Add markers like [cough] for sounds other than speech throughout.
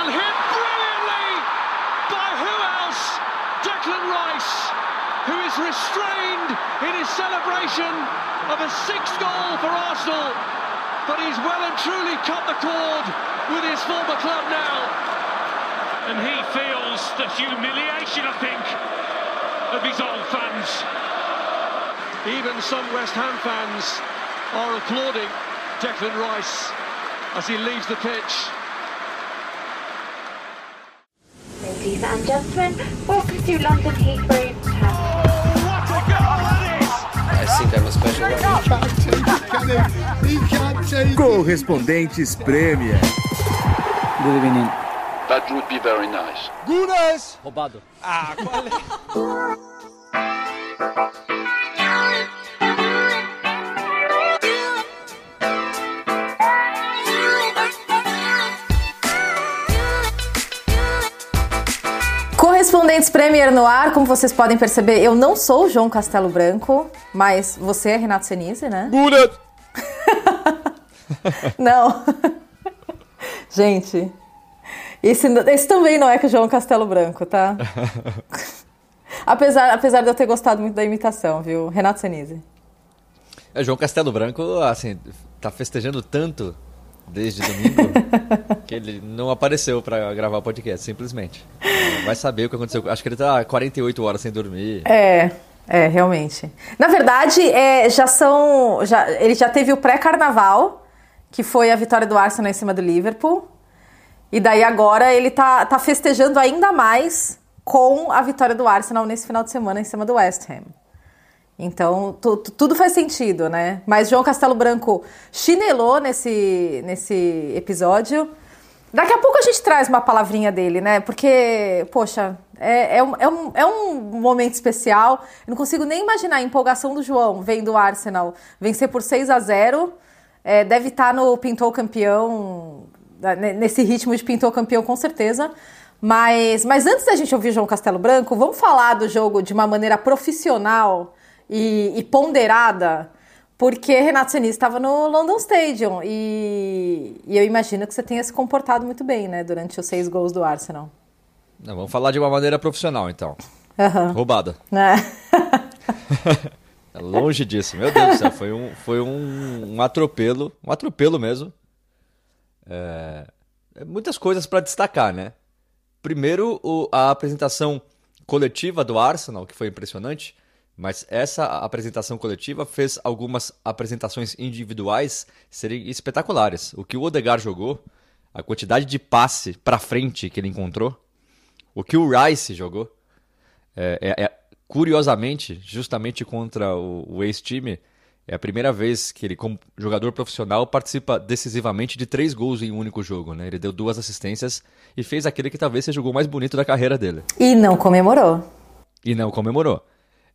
And hit brilliantly by who else? Declan Rice, who is restrained in his celebration of a sixth goal for Arsenal. But he's well and truly cut the cord with his former club now. And he feels the humiliation, I think, of his old fans. Even some West Ham fans are applauding Declan Rice as he leaves the pitch. ladies and gentlemen. Welcome to London Heathrow. I think I'm a special. Correspondentes Premier. Good evening. That would be very nice. Gunas! Roubado. Ah, qual é? [laughs] Premier no ar, como vocês podem perceber, eu não sou o João Castelo Branco, mas você é Renato Senise, né? [laughs] Não. [laughs] Gente, esse, esse também não é que o João Castelo Branco, tá? [laughs] apesar, apesar de eu ter gostado muito da imitação, viu? Renato Senise. É, João Castelo Branco, assim, tá festejando tanto desde domingo [laughs] que ele não apareceu pra gravar o podcast, simplesmente. Vai saber o que aconteceu. Acho que ele tá 48 horas sem dormir. É, é, realmente. Na verdade, é, já são. Já, ele já teve o pré-carnaval, que foi a vitória do Arsenal em cima do Liverpool. E daí agora ele tá, tá festejando ainda mais com a vitória do Arsenal nesse final de semana em cima do West Ham. Então, tu- tu- tudo faz sentido, né? Mas João Castelo Branco chinelou nesse, nesse episódio. Daqui a pouco a gente traz uma palavrinha dele, né? Porque, poxa, é, é, um, é, um, é um momento especial. Eu não consigo nem imaginar a empolgação do João vendo o Arsenal vencer por 6 a 0 É, deve estar no pintou campeão, né, nesse ritmo de pintou campeão, com certeza. Mas, mas antes da gente ouvir João Castelo Branco, vamos falar do jogo de uma maneira profissional e, e ponderada, porque Renato Senise estava no London Stadium e, e eu imagino que você tenha se comportado muito bem, né, durante os seis gols do Arsenal. Não, vamos falar de uma maneira profissional, então. Aham. Roubada. Né? [laughs] É longe disso, meu Deus do céu. Foi um, foi um, um atropelo, um atropelo mesmo. É, é muitas coisas para destacar, né? Primeiro, o- a apresentação coletiva do Arsenal, que foi impressionante, mas essa apresentação coletiva fez algumas apresentações individuais serem espetaculares. O que o Odegaard jogou, a quantidade de passe para frente que ele encontrou, o que o Rice jogou, é, é- é- curiosamente, justamente contra o, o ex-time, é a primeira vez que ele, como jogador profissional, participa decisivamente de três gols em um único jogo. Né? Ele deu duas assistências e fez aquele que talvez seja o gol mais bonito da carreira dele. E não comemorou. E não comemorou.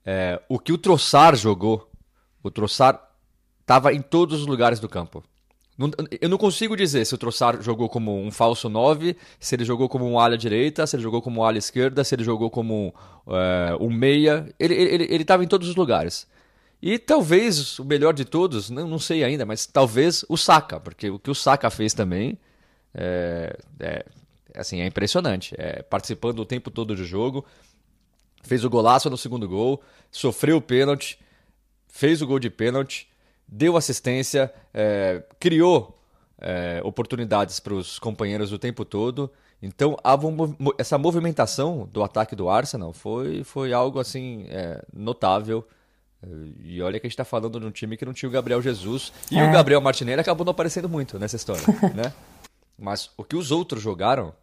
É, o que o Trossard jogou, o Trossard estava em todos os lugares do campo. Eu não consigo dizer se o Trossard jogou como um falso 9, se ele jogou como um ala direita, se ele jogou como um ala esquerda, se ele jogou como é, um meia. Ele estava ele, ele tava em todos os lugares. E talvez o melhor de todos, não, não sei ainda, mas talvez o Saka, porque o que o Saka fez também é, é, assim, é impressionante. É, participando o tempo todo do jogo, fez o golaço no segundo gol, sofreu o pênalti, fez o gol de pênalti, deu assistência, é, criou é, oportunidades para os companheiros o tempo todo. Então, a essa movimentação do ataque do Arsenal foi, foi algo assim é, notável. E olha que a gente está falando de um time que não tinha o Gabriel Jesus e o Gabriel Martinelli acabou não aparecendo muito nessa história, [laughs] né? Mas o que os outros jogaram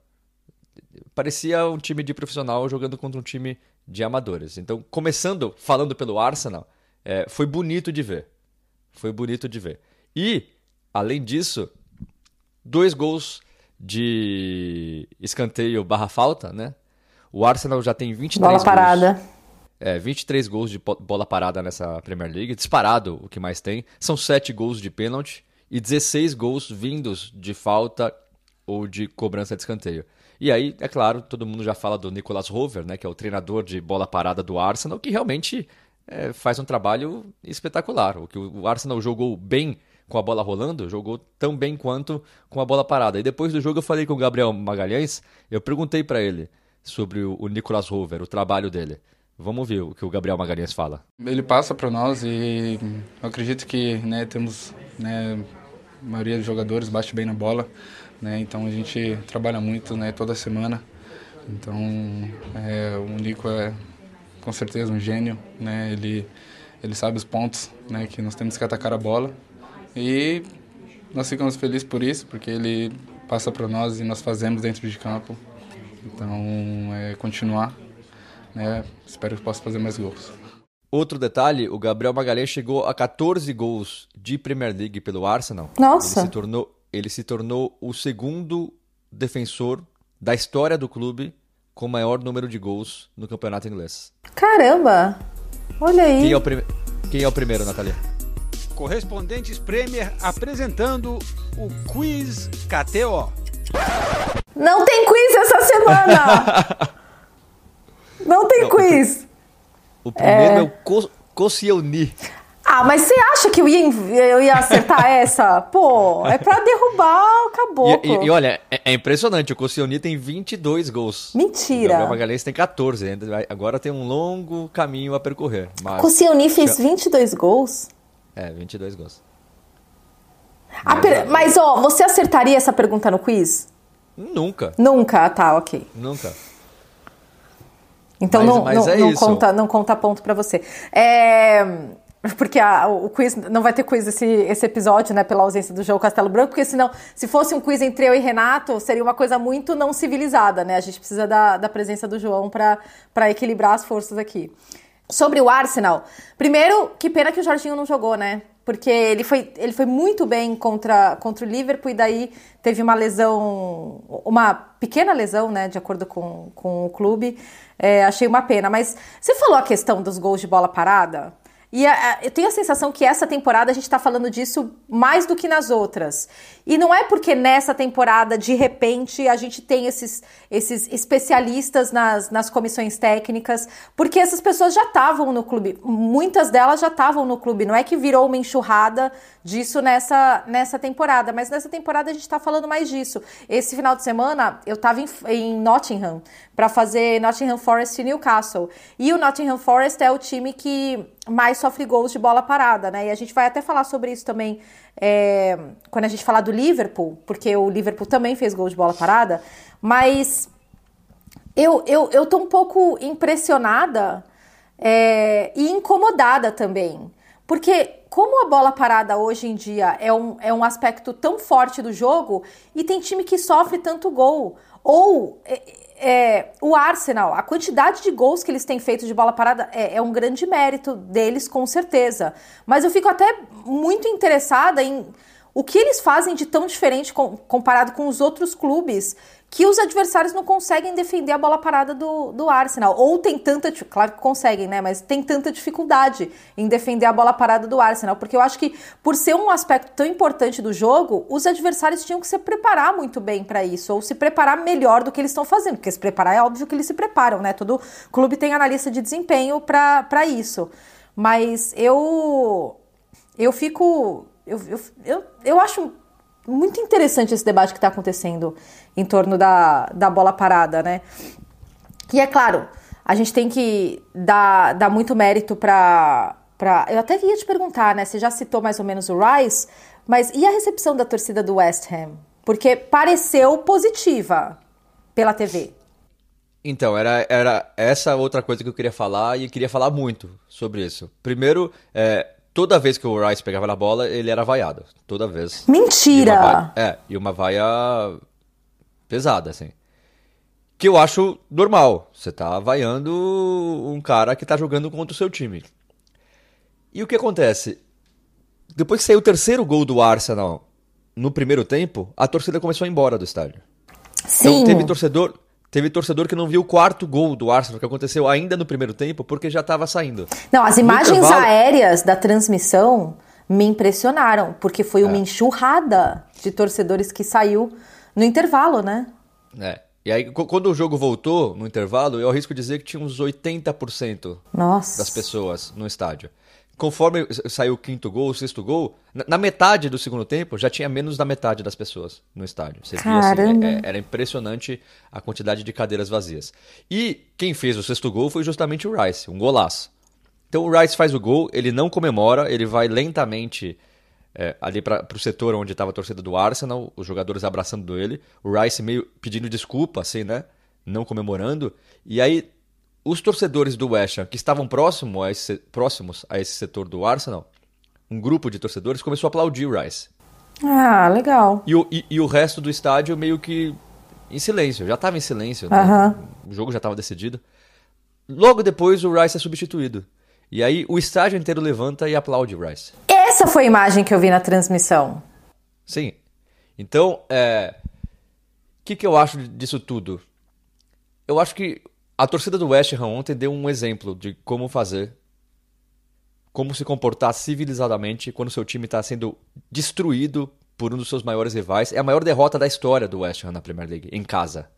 parecia um time de profissional jogando contra um time de amadores. Então, começando falando pelo Arsenal, é, foi bonito de ver. Foi bonito de ver. E, além disso, dois gols de escanteio barra falta, né? O Arsenal já tem 23 Bola gols. parada. É, 23 gols de bola parada nessa Premier League, disparado o que mais tem. São 7 gols de pênalti e 16 gols vindos de falta ou de cobrança de escanteio. E aí, é claro, todo mundo já fala do Nicolas Rover, né, que é o treinador de bola parada do Arsenal, que realmente é, faz um trabalho espetacular. O que o Arsenal jogou bem com a bola rolando, jogou tão bem quanto com a bola parada. E depois do jogo eu falei com o Gabriel Magalhães, eu perguntei para ele sobre o, o Nicolas Rover, o trabalho dele. Vamos ouvir o que o Gabriel Magalhães fala. Ele passa para nós e eu acredito que né, temos né, a maioria dos jogadores bate bem na bola, né, então a gente trabalha muito né, toda semana. Então é, o Nico é com certeza um gênio, né, ele, ele sabe os pontos né, que nós temos que atacar a bola e nós ficamos felizes por isso, porque ele passa para nós e nós fazemos dentro de campo. Então é continuar né? Espero que possa fazer mais gols. Outro detalhe, o Gabriel Magalhães chegou a 14 gols de Premier League pelo Arsenal. Nossa! Ele se tornou, ele se tornou o segundo defensor da história do clube com maior número de gols no campeonato inglês. Caramba! Olha aí. Quem é o, prim... Quem é o primeiro, Natalia? Correspondentes Premier apresentando o Quiz KTO. Não tem quiz essa semana! [laughs] Não tem Não, quiz. O, primeiro é, é o Co Koscielny. Ah, mas você acha que eu ia, eu ia acertar [laughs] essa? Pô, é pra derrubar o caboclo. E, e, e olha, é, é, impressionante. O Koscielny tem 22 gols. Mentira. O Gabriel Magalhães tem 14. Agora tem um longo caminho a percorrer. Mas... Koscielny fez 22 gols? É, 22 gols. Mas, per... mas, ó, você acertaria essa pergunta no quiz? Nunca. Nunca, tá, ok. Nunca. Então mas, não, mas não, é não conta, não conta ponto para você. É, [laughs] porque a, o quiz não vai ter quiz esse, esse episódio, né, pela ausência do João Castelo Branco, porque senão, se fosse um quiz entre eu e Renato, seria uma coisa muito não civilizada, né? A gente precisa da, da presença do João para equilibrar as forças aqui. Sobre o Arsenal, primeiro, que pena que o Jorginho não jogou, né? porque ele foi, ele foi muito bem contra, contra o Liverpool e daí teve uma lesão, uma pequena lesão, né, de acordo com, com o clube. É, achei uma pena. Mas você falou a questão dos gols de bola parada? E a, a, eu tenho a sensação que essa temporada a gente está falando disso mais do que nas outras. E não é porque nessa temporada, de repente, a gente tem esses, esses especialistas nas, nas comissões técnicas, porque essas pessoas já estavam no clube. Muitas delas já estavam no clube. Não é que virou uma enxurrada disso nessa, nessa temporada, mas nessa temporada a gente está falando mais disso. Esse final de semana eu estava em, em Nottingham para fazer Nottingham Forest e Newcastle. E o Nottingham Forest é o time que mais sofre gols de bola parada, né? E a gente vai até falar sobre isso também é, quando a gente falar do Liverpool, porque o Liverpool também fez gol de bola parada. Mas eu, eu, eu tô um pouco impressionada é, e incomodada também. Porque como a bola parada hoje em dia é um, é um aspecto tão forte do jogo e tem time que sofre tanto gol. Ou é, o Arsenal, a quantidade de gols que eles têm feito de bola parada é, é, um grande mérito deles, com certeza. Mas eu fico até muito interessada em o que eles fazem de tão diferente com, comparado com os outros clubes que os adversários não conseguem defender a bola parada do, do Arsenal. Ou tem tanta. Claro que conseguem, né? Mas tem tanta dificuldade em defender a bola parada do Arsenal. Porque eu acho que, por ser um aspecto tão importante do jogo, os adversários tinham que se preparar muito bem para isso. Ou se preparar melhor do que eles estão fazendo. Porque se preparar é óbvio que eles se preparam, né? Todo clube tem analista de desempenho para isso. Mas eu. Eu fico. Eu, eu, eu, eu acho muito interessante esse debate que está acontecendo em torno da, da bola parada, né? E é claro, a gente tem que dar, dar muito mérito para. Pra... Eu até queria te perguntar, né? Você já citou mais ou menos o Rice, mas e a recepção da torcida do West Ham? Porque pareceu positiva pela TV. Então, era, era essa outra coisa que eu queria falar e queria falar muito sobre isso. Primeiro, é, toda vez que o Rice pegava na bola, ele era vaiado. Toda vez. Mentira! E é, e uma vaia pesada, assim. Que eu acho normal. Você tá vaiando um cara que tá jogando contra o seu time. E o que acontece? Depois que saiu o terceiro gol do Arsenal no primeiro tempo, a torcida começou a ir embora do estádio. Sim. Então teve torcedor, Teve torcedor que não viu o quarto gol do Arsenal, que aconteceu ainda no primeiro tempo, porque já estava saindo. Não, as imagens intervalo... aéreas da transmissão me impressionaram, porque foi uma é. enxurrada de torcedores que saiu no intervalo, né? É. E aí, quando o jogo voltou no intervalo, eu arrisco dizer que tinha uns 80% Nossa. das pessoas no estádio. conforme saiu o quinto gol, o sexto gol, na, metade do segundo tempo já tinha menos da metade das pessoas no estádio. Você Caramba. via assim, é, era impressionante a quantidade de cadeiras vazias. E quem fez o sexto gol foi justamente o Rice, um golaço. Então o Rice faz o gol, ele não comemora, ele vai lentamente é, ali para o setor onde estava a torcida do Arsenal, os jogadores abraçando ele, o Rice meio pedindo desculpa, assim, né? Não comemorando. E aí os torcedores do West Ham que estavam próximo a esse, próximos a esse setor do Arsenal, um grupo de torcedores começou a aplaudir o Rice. Ah, legal. E o, e, e o resto do estádio meio que em silêncio, já estava em silêncio, né? o jogo já estava decidido. Logo depois o Rice é substituído. E aí o estádio inteiro levanta e aplaude o Rice. Essa foi a imagem que eu vi na transmissão. Sim. Então, é... o que, que eu acho disso tudo? Eu acho que a torcida do West Ham ontem deu um exemplo de como fazer, como se comportar civilizadamente quando seu time está sendo destruído por um dos seus maiores rivais. É a maior derrota da história do West Ham na Premier League, em casa.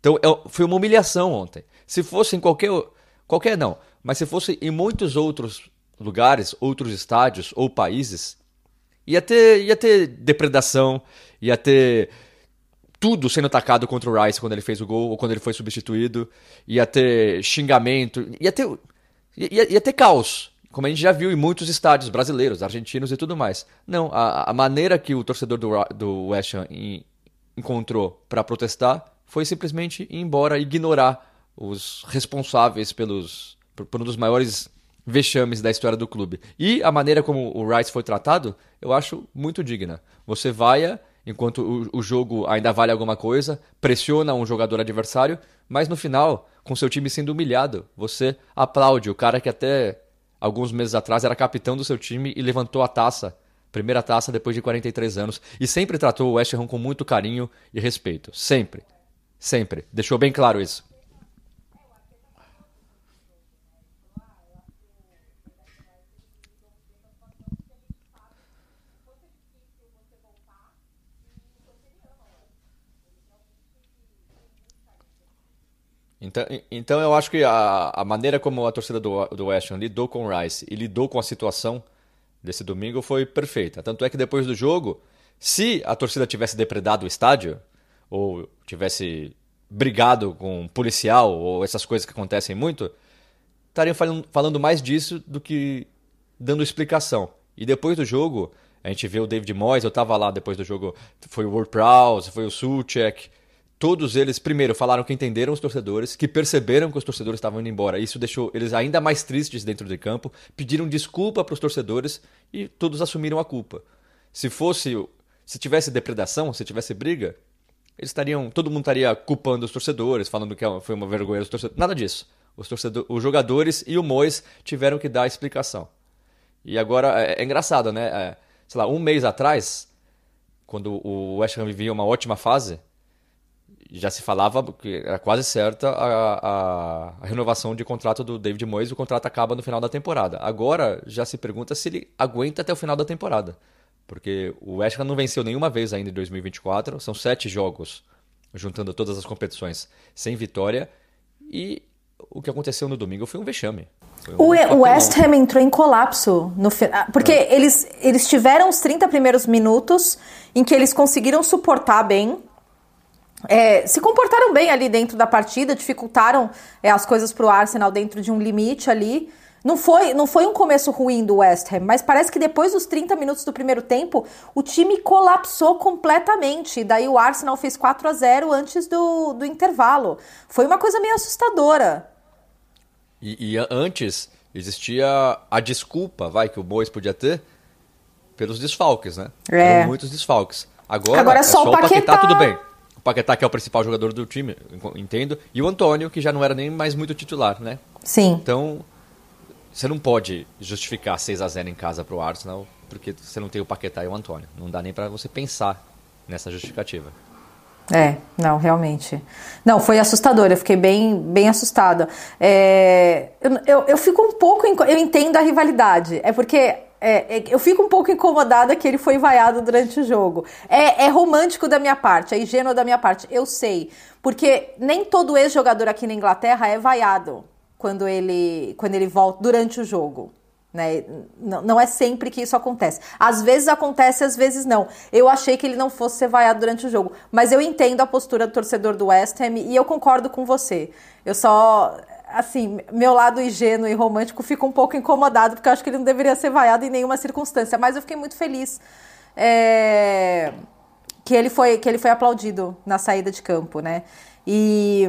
Então é foi uma humilhação ontem. Se fosse em qualquer. Qualquer não, mas se fosse em muitos outros lugares, outros estádios ou países, ia ter, ia ter depredação, ia ter tudo sendo atacado contra o Rice quando ele fez o gol ou quando ele foi substituído. Ia ter xingamento, ia ter, ia, ia ter caos, como a gente já viu em muitos estádios brasileiros, argentinos e tudo mais. Não, a, a maneira que o torcedor do, do West Ham encontrou para protestar foi simplesmente ir embora, ignorar os responsáveis pelos por, por um dos maiores vexames da história do clube. E a maneira como o Rice foi tratado, eu acho muito digna. Você vai enquanto o, o jogo ainda vale alguma coisa, pressiona um jogador adversário, mas no final, com seu time sendo humilhado, você aplaude o cara que até alguns meses atrás era capitão do seu time e levantou a taça, primeira taça depois de 43 anos, e sempre tratou o West Ham com muito carinho e respeito. Sempre. Sempre. Deixou bem claro isso. Então, então eu acho que a, a maneira como a torcida do, do West Ham lidou com o Rice e lidou com a situação desse domingo foi perfeita. Tanto é que depois do jogo, se a torcida tivesse depredado o estádio, ou tivesse brigado com um policial, ou essas coisas que acontecem muito, estariam falando, mais disso do que dando explicação. E depois do jogo, a gente vê o David Moyes, eu estava lá depois do jogo, foi o Ward Prowse, foi o Suchek, Todos eles, primeiro, falaram que entenderam os torcedores, que perceberam que os torcedores estavam indo embora. Isso deixou eles ainda mais tristes dentro de campo, pediram desculpa para os torcedores e todos assumiram a culpa. Se fosse, se tivesse depredação, se tivesse briga, eles estariam, todo mundo estaria culpando os torcedores, falando que foi uma vergonha os torcedores. Nada disso. Os, torcedores, os jogadores e o Mois tiveram que dar a explicação. E agora é, é engraçado, né? É, sei lá, um mês atrás, quando o West Ham vivia uma ótima fase, já se falava que era quase certa a, a, a, renovação de contrato do David Moyes, o contrato acaba no final da temporada. Agora já se pergunta se ele aguenta até o final da temporada, porque o West Ham não venceu nenhuma vez ainda em 2024, são sete jogos juntando todas as competições sem vitória e o que aconteceu no domingo foi um vexame. Um o, West Ham entrou em colapso no porque é. eles, eles tiveram os 30 primeiros minutos em que eles conseguiram suportar bem é, se comportaram bem ali dentro da partida, dificultaram é, as coisas para o Arsenal dentro de um limite ali. Não foi, não foi um começo ruim do West Ham, mas parece que depois dos 30 minutos do primeiro tempo, o time colapsou completamente. Daí o Arsenal fez 4 a 0 antes do, do intervalo. Foi uma coisa meio assustadora. E, e antes existia a desculpa, vai, que o Bois podia ter pelos desfalques, né? É. muitos desfalques. Agora, Agora é só, é só o Paquetá, Paquetá, tudo bem. O Paquetá, que é o principal jogador do time, entendo. E o Antônio, que já não era nem mais muito titular, né? Sim. Então, você não pode justificar 6 a 0 em casa pro Arsenal, porque você não tem o Paquetá e o Antônio. Não dá nem para você pensar nessa justificativa. É, não, realmente. Não, foi assustador, eu fiquei bem, bem assustada. É, eu, eu, eu, fico um pouco. Eu entendo a rivalidade. É porque é, é, eu fico um pouco incomodada que ele foi vaiado durante o jogo. É, é romântico da minha parte, é ingênuo da minha parte, eu sei. Porque nem todo ex-jogador aqui na Inglaterra é vaiado quando ele, quando ele volta durante o jogo. Né? Não é sempre que isso acontece. Às vezes acontece, às vezes não. Eu achei que ele não fosse ser vaiado durante o jogo, mas eu entendo a postura do torcedor do West Ham e eu concordo com você. Eu só, assim, meu lado ingênuo e romântico fica um pouco incomodado porque eu acho que ele não deveria ser vaiado em nenhuma circunstância. Mas eu fiquei muito feliz é, que ele foi que ele foi aplaudido na saída de campo, né? E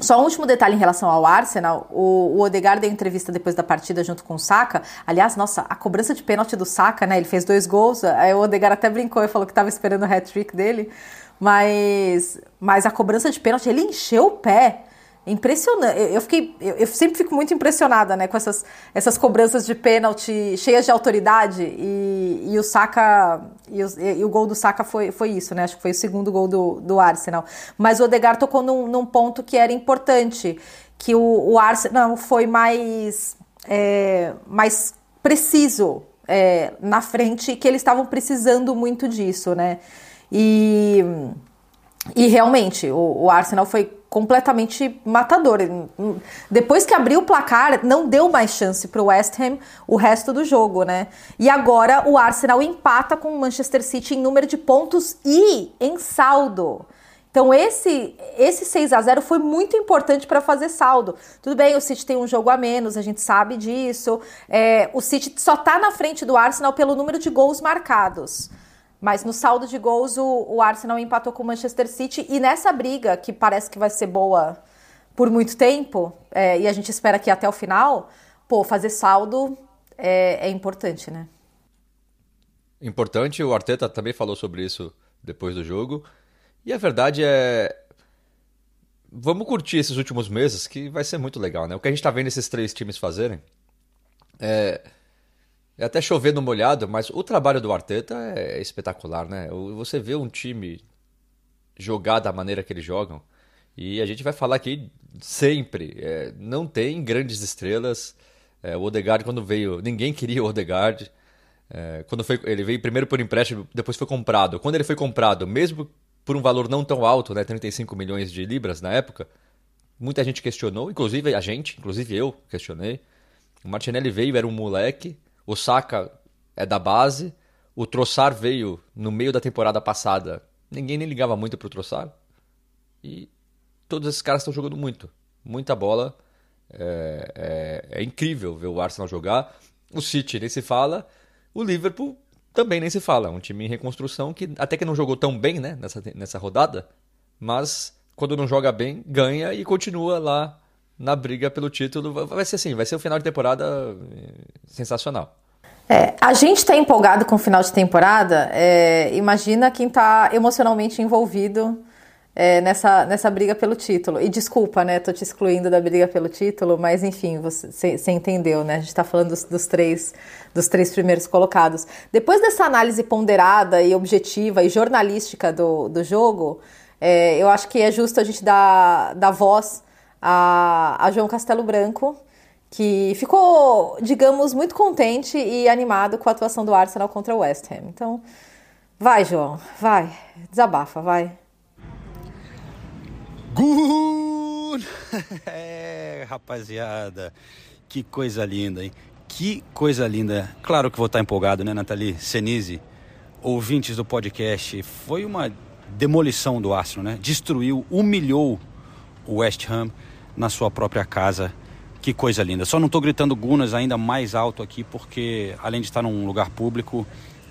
só um último detalhe em relação ao Arsenal, o, o Odegaard deu entrevista depois da partida junto com o Saka. Aliás, nossa, a cobrança de pênalti do Saka, né? Ele fez dois gols, aí o Odegaard até brincou e falou que estava esperando o hat-trick dele. Mas, mas a cobrança de pênalti, ele encheu o pé impressionante. Eu, fiquei, eu, eu, sempre fico muito impressionada, né, com essas, essas cobranças de pênalti cheias de autoridade e, e o Saka e o, e o, gol do Saka foi, foi isso, né? Acho que foi o segundo gol do, do Arsenal. Mas o Odegaard tocou num, num ponto que era importante, que o, o Arsenal foi mais é, mais preciso é, na frente, que eles estavam precisando muito disso, né? E e realmente, o, o Arsenal foi completamente matador. Depois que abriu o placar, não deu mais chance para o West Ham o resto do jogo, né? E agora o Arsenal empata com o Manchester City em número de pontos e em saldo. Então esse esse 6 a 0 foi muito importante para fazer saldo. Tudo bem, o City tem um jogo a menos, a gente sabe disso. É, o City só está na frente do Arsenal pelo número de gols marcados. Mas no saldo de gols, o, o Arsenal empatou com o Manchester City. E nessa briga, que parece que vai ser boa por muito tempo, é, e a gente espera que até o final, pô, fazer saldo é, é importante, né? Importante, o Arteta também falou sobre isso depois do jogo. E a verdade é. Vamos curtir esses últimos meses, que vai ser muito legal, né? O que a gente tá vendo esses três times fazerem é é até chover no molhado, mas o trabalho do Arteta é espetacular, né? Você vê um time jogar da maneira que eles jogam, e a gente vai falar aqui sempre, é, não tem grandes estrelas. É, o Odegaard, quando veio, ninguém queria o Odegaard. É, quando foi, ele veio primeiro por empréstimo, depois foi comprado. Quando ele foi comprado, mesmo por um valor não tão alto, né, 35 milhões de libras na época, muita gente questionou, inclusive a gente, inclusive eu questionei. O Martinelli veio, era um moleque, o Saka é da base. O Troçar veio no meio da temporada passada. Ninguém nem ligava muito pro Troçar. E todos esses caras estão jogando muito. Muita bola. É, é, é, incrível ver o Arsenal jogar. O City nem se fala. O Liverpool também nem se fala. Um time em reconstrução que até que não jogou tão bem né, nessa, nessa rodada. Mas quando não joga bem, ganha e continua lá na briga pelo título. Vai ser assim, vai ser um final de temporada eh, sensacional. É, a gente está empolgado com o final de temporada. É, imagina quem está emocionalmente envolvido é, nessa, nessa briga pelo título. E desculpa, né? Tô te excluindo da briga pelo título, mas enfim, você, você entendeu, né? A gente está falando dos, dos, três, dos três primeiros colocados. Depois dessa análise ponderada e objetiva e jornalística do, do jogo, eu acho que é justo a gente dar, dar voz a, a João Castelo Branco, que ficou, digamos, muito contente e animado com a atuação do Arsenal contra o West Ham. Então, vai, João, vai, desabafa, vai. Good! [laughs] É, rapaziada, que coisa linda, hein? Que coisa linda. Claro que vou estar empolgado, né, Nathalie? Senise, ouvintes do podcast, foi uma demolição do Arsenal, né? Destruiu, humilhou o West Ham na sua própria casa. Que coisa linda. Só não estou gritando Gunas ainda mais alto aqui, porque além de estar num lugar público,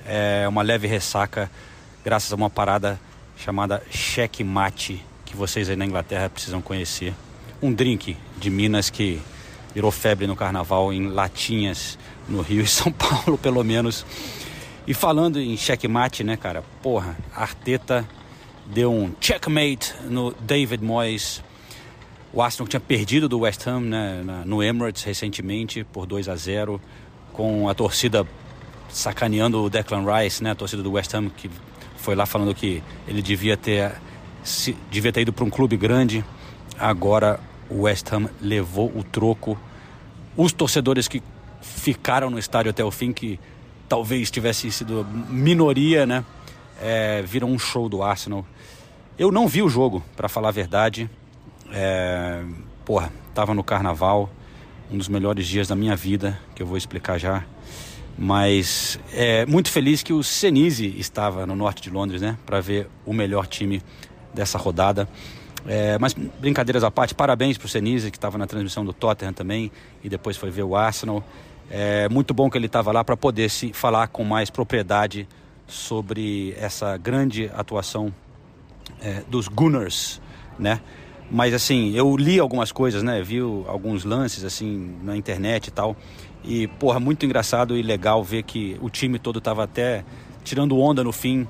é uma leve ressaca, graças a uma parada chamada cheque mate, que vocês aí na Inglaterra precisam conhecer. Um drink de Minas que virou febre no carnaval em latinhas no Rio e São [laughs] Paulo, pelo menos. E falando em checkmate, né, cara? Porra, Arteta deu um checkmate no David Moyes o Arsenal tinha perdido do West Ham né, no Emirates recentemente por 2 a 0 com a torcida sacaneando o Declan Rice, né, a torcida do West Ham que foi lá falando que ele devia ter se, devia ter ido para um clube grande. Agora o West Ham levou o troco. Os torcedores que ficaram no estádio até o fim, que talvez tivessem sido minoria, né, é, viram um show do Arsenal. Eu não vi o jogo, para falar a verdade. É, porra, tava no carnaval, um dos melhores dias da minha vida, que eu vou explicar já. Mas é muito feliz que o Senise estava no norte de Londres, né, para ver o melhor time dessa rodada. É, mas brincadeiras à parte, parabéns para o Senise, que estava na transmissão do Tottenham também, e depois foi ver o Arsenal. É muito bom que ele estava lá para poder se falar com mais propriedade sobre essa grande atuação é, dos Gunners, né? Mas assim, eu li algumas coisas, né? Vi alguns lances assim na internet e tal. E, porra, muito engraçado e legal ver que o time todo estava até tirando onda no fim,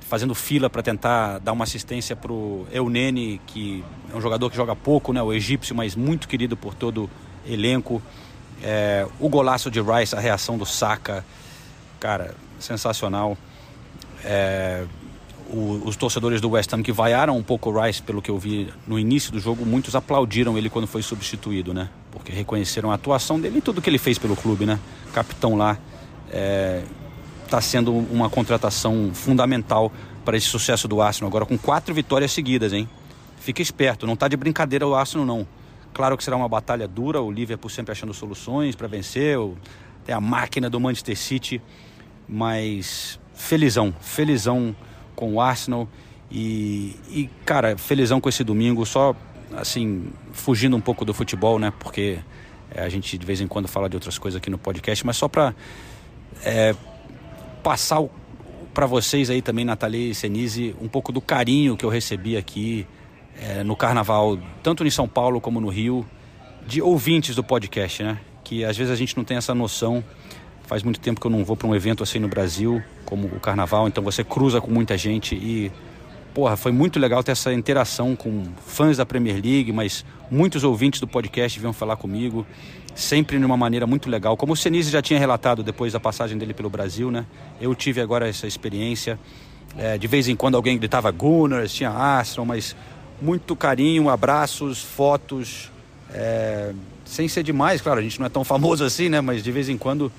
fazendo fila para tentar dar uma assistência pro Eunene, que é um jogador que joga pouco, né? O egípcio, mas muito querido por todo elenco. É, o golaço de Rice, a reação do Saka, cara, sensacional. É, o, os torcedores do West Ham que vaiaram um pouco o Rice, pelo que eu vi no início do jogo, muitos aplaudiram ele quando foi substituído, né? Porque reconheceram a atuação dele e tudo que ele fez pelo clube, né? Capitão lá. Está é, sendo uma contratação fundamental para esse sucesso do Arsenal. Agora com quatro vitórias seguidas, hein? Fica esperto, não está de brincadeira o Arsenal, não. Claro que será uma batalha dura, o Liverpool sempre achando soluções para vencer, tem a máquina do Manchester City, mas felizão, felizão com o Arsenal e, e, cara, felizão com esse domingo, só assim, fugindo um pouco do futebol, né? Porque é, a gente de vez em quando fala de outras coisas aqui no podcast, mas só para é, passar para vocês aí também, Nathalie e Senise, um pouco do carinho que eu recebi aqui é, no carnaval, tanto em São Paulo como no Rio, de ouvintes do podcast, né? Que às vezes a gente não tem essa noção Faz muito tempo que eu não vou para um evento assim no Brasil, como o carnaval, então você cruza com muita gente e porra, foi muito legal ter essa interação com fãs da Premier League, mas muitos ouvintes do podcast vinham falar comigo, sempre de uma maneira muito legal. Como o Senise já tinha relatado depois da passagem dele pelo Brasil, né? Eu tive agora essa experiência. É, de vez em quando alguém gritava Gunners, tinha Astron, mas muito carinho, abraços, fotos. É, sem ser demais, claro, a gente não é tão famoso assim, né? Mas de vez em quando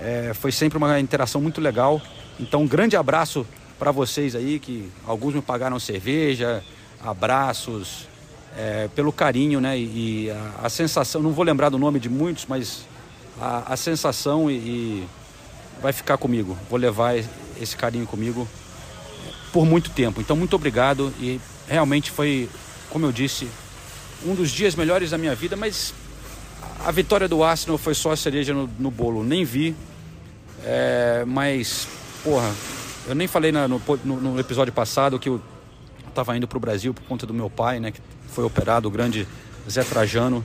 é, foi sempre uma interação muito legal. Então, um grande abraço para vocês aí, que alguns me pagaram cerveja, abraços, é, pelo carinho, né? E, e a, a, sensação, não vou lembrar do nome de muitos, mas a, a sensação e, e, vai ficar comigo. Vou levar esse carinho comigo por muito tempo. Então, muito obrigado e realmente foi, como eu disse, um dos dias melhores da minha vida, mas a vitória do Arsenal foi só a cereja no, no bolo. Nem vi, é, mas, porra, eu nem falei na, no, no, no, episódio passado que eu estava indo para o Brasil por conta do meu pai, né? Que foi operado, o grande Zé Trajano.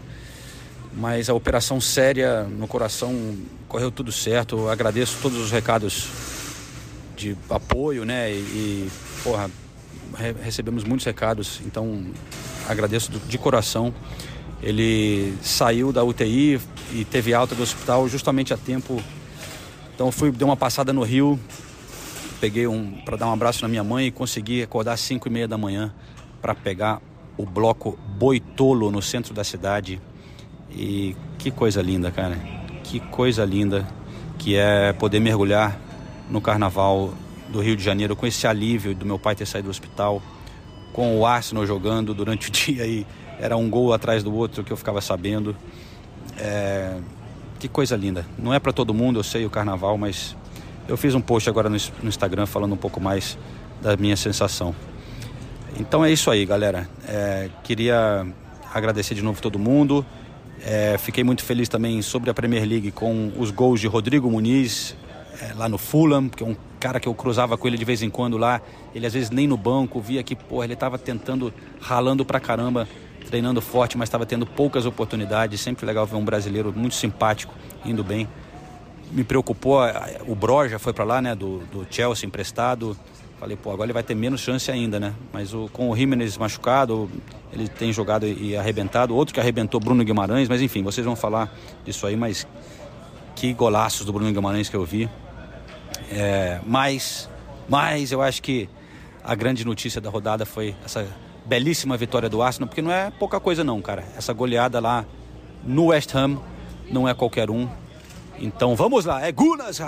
Mas a operação séria no coração correu tudo certo. Eu agradeço todos os recados de apoio, né? E, e porra, re recebemos muitos recados, então agradeço de coração. Ele saiu da UTI e teve alta do hospital justamente a tempo então fui dei uma passada no Rio, peguei um para dar um abraço na minha mãe e consegui acordar às 5 e meia da manhã para pegar o bloco Boitolo no centro da cidade. E que coisa linda, cara. Que coisa linda que é poder mergulhar no carnaval do Rio de Janeiro com esse alívio do meu pai ter saído do hospital, com o Arsenal jogando durante o [laughs] dia e era um gol atrás do outro que eu ficava sabendo. É, que coisa linda. Não é para todo mundo, eu sei o carnaval, mas eu fiz um post agora no, no, Instagram falando um pouco mais da minha sensação. Então é isso aí, galera. É, queria agradecer de novo todo mundo. É, fiquei muito feliz também sobre a Premier League com os gols de Rodrigo Muniz é, lá no Fulham, que é um cara que eu cruzava com ele de vez em quando lá. Ele às vezes nem no banco, via que porra, ele estava tentando, ralando pra caramba treinando forte, mas estava tendo poucas oportunidades. Sempre legal ver um brasileiro muito simpático, indo bem. Me preocupou, o Broja foi para lá, né, do, do Chelsea emprestado. Falei, pô, agora ele vai ter menos chance ainda, né? Mas o, com o Jimenez machucado, ele tem jogado e arrebentado. Outro que arrebentou, Bruno Guimarães. Mas enfim, vocês vão falar disso aí, mas que golaços do Bruno Guimarães que eu vi. É, mas, mas eu acho que a grande notícia da rodada foi essa belíssima vitória do Arsenal, porque não é pouca coisa não, cara. Essa goleada lá no West Ham não é qualquer um. Então vamos lá, é Gunas,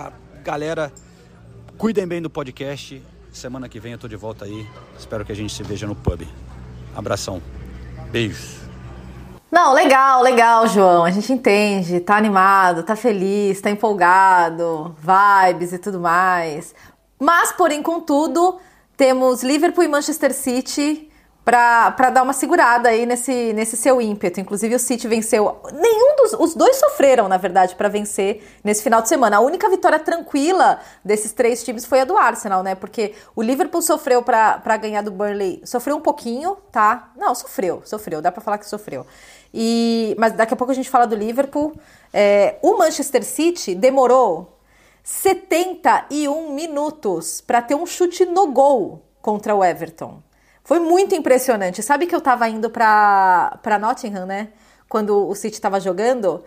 galera. Cuidem bem do podcast. Semana que vem eu tô de volta aí. Espero que a gente se veja no pub. Abração. Beijos. Não, legal, legal, João. A gente entende, tá animado, tá feliz, tá empolgado, vibes e tudo mais. Mas, porém, contudo, temos Liverpool e Manchester City para dar uma segurada aí nesse, nesse seu ímpeto. Inclusive o City venceu. Nenhum dos. Os dois sofreram, na verdade, para vencer nesse final de semana. A única vitória tranquila desses três times foi a do Arsenal, né? Porque o Liverpool sofreu para ganhar do Burnley. Sofreu um pouquinho, tá? Não, sofreu, sofreu. Dá para falar que sofreu. E, mas daqui a pouco a gente fala do Liverpool. É, o Manchester City demorou 71 minutos para ter um chute no gol contra o Everton. Foi muito impressionante. Sabe que eu tava indo pra, pra Nottingham, né? Quando o City tava jogando.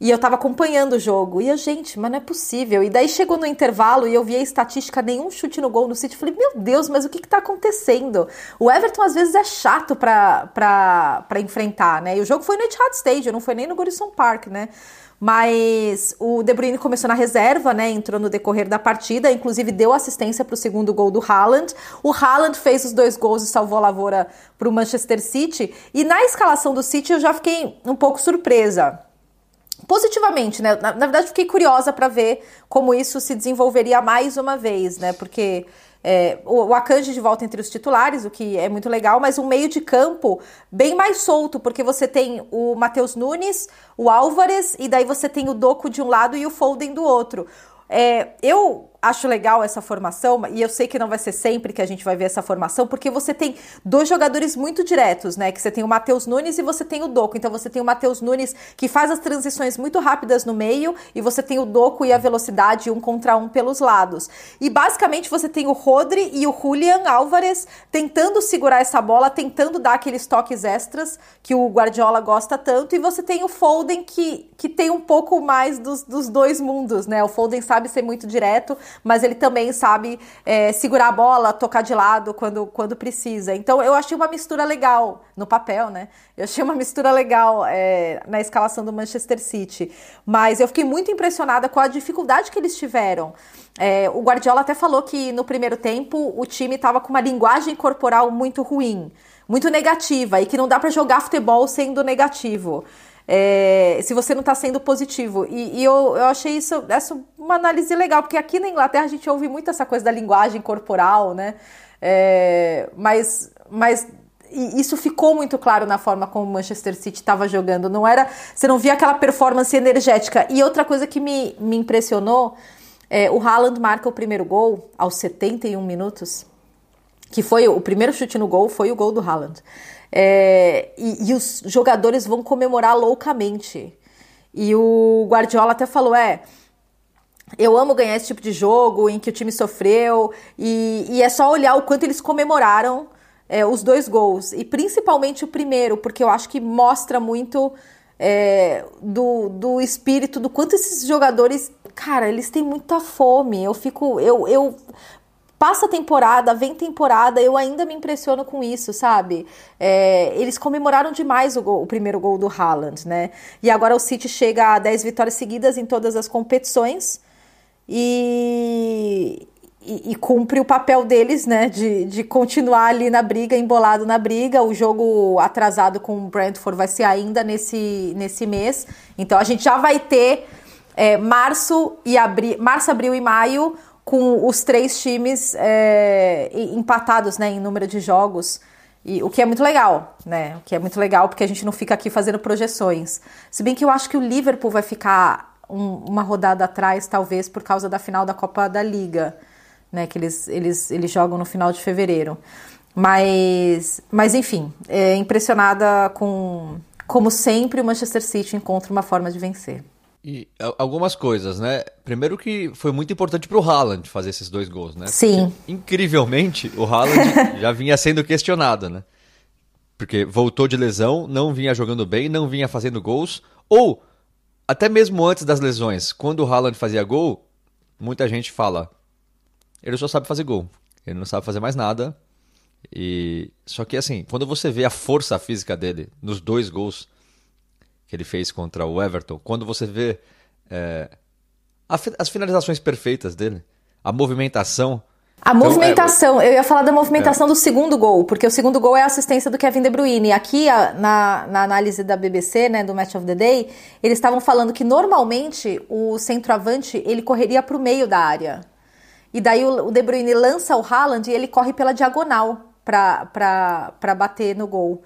E eu tava acompanhando o jogo. E eu, gente, mas não é possível. E daí chegou no intervalo e eu vi a estatística, nenhum chute no gol no City. Falei, meu Deus, mas o que que tá acontecendo? O Everton às vezes é chato pra, pra, pra enfrentar, né? E o jogo foi no Etihad Stadium, não foi nem no Goodison Park, né? Mas o De Bruyne começou na reserva, né? Entrou no decorrer da partida, inclusive deu assistência para o segundo gol do Haaland. O Haaland fez os dois gols e salvou a lavoura para o Manchester City. E na escalação do City eu já fiquei um pouco surpresa positivamente, né? Na, na verdade, fiquei curiosa para ver como isso se desenvolveria mais uma vez, né? Porque é, o, o Akanji de volta entre os titulares, o que é muito legal, mas um meio de campo bem mais solto, porque você tem o Matheus Nunes, o Álvares, e daí você tem o Doco de um lado e o Foden do outro. É, eu acho legal essa formação, e eu sei que não vai ser sempre que a gente vai ver essa formação, porque você tem dois jogadores muito diretos, né? Que você tem o Matheus Nunes e você tem o Doco. Então você tem o Matheus Nunes que faz as transições muito rápidas no meio, e você tem o Doco e a velocidade um contra um pelos lados. E basicamente você tem o Rodri e o Julian Álvares tentando segurar essa bola, tentando dar aqueles toques extras que o Guardiola gosta tanto, e você tem o Foden que, que tem um pouco mais dos, dos dois mundos, né? O Foden sabe ser muito direto, mas ele também sabe é, segurar a bola, tocar de lado quando, quando precisa. Então eu achei uma mistura legal no papel, né? Eu achei uma mistura legal é, na escalação do Manchester City. Mas eu fiquei muito impressionada com a dificuldade que eles tiveram. É, o Guardiola até falou que no primeiro tempo o time estava com uma linguagem corporal muito ruim, muito negativa, e que não dá para jogar futebol sendo negativo é, se você não está sendo positivo. E, e, eu, eu achei isso essa uma análise legal, porque aqui na Inglaterra a gente ouve muito essa coisa da linguagem corporal, né? É, mas, mas isso ficou muito claro na forma como o Manchester City estava jogando. Não era, você não via aquela performance energética. E outra coisa que me, me impressionou, é, o Haaland marca o primeiro gol aos 71 minutos, que foi o primeiro chute no gol, foi o gol do Haaland. É, e, e, os jogadores vão comemorar loucamente. E o Guardiola até falou: é. Eu amo ganhar esse tipo de jogo em que o time sofreu, e, e é só olhar o quanto eles comemoraram é, os dois gols, e principalmente o primeiro, porque eu acho que mostra muito é, do, do espírito, do quanto esses jogadores, cara, eles têm muita fome. Eu fico, eu, eu passa temporada, vem temporada, eu ainda me impressiono com isso, sabe? É, eles comemoraram demais o, gol, o, primeiro gol do Haaland, né? E agora o City chega a 10 vitórias seguidas em todas as competições e, e, e, cumpre o papel deles, né? De, de continuar ali na briga, embolado na briga. O jogo atrasado com o Brentford vai ser ainda nesse, nesse mês. Então a gente já vai ter é, março e abril, março, abril e maio com os três times é, empatados né, em número de jogos. E, o que é muito legal, né? O que é muito legal porque a gente não fica aqui fazendo projeções. Se bem que eu acho que o Liverpool vai ficar um, uma rodada atrás, talvez, por causa da final da Copa da Liga, né? Que eles, eles, eles jogam no final de fevereiro. Mas, mas enfim, é impressionada com. Como sempre, o Manchester City encontra uma forma de vencer. E algumas coisas, né? Primeiro que foi muito importante para o Haaland fazer esses dois gols, né? Sim. Porque, incrivelmente, o Haaland [laughs] já vinha sendo questionado, né? Porque voltou de lesão, não vinha jogando bem, não vinha fazendo gols. Ou, até mesmo antes das lesões, quando o Haaland fazia gol, muita gente fala: ele só sabe fazer gol, ele não sabe fazer mais nada. E Só que, assim, quando você vê a força física dele nos dois gols que ele fez contra o Everton, quando você vê é, as finalizações perfeitas dele, a movimentação, A então, movimentação, é... eu ia falar da movimentação é. do segundo gol, porque o segundo gol é a assistência do Kevin De Bruyne. Aqui, na, na análise da BBC, né, do Match of the Day, eles estavam falando que normalmente o centroavante ele correria para o meio da área. E daí o, o De Bruyne lança o Haaland e ele corre pela diagonal para bater no gol.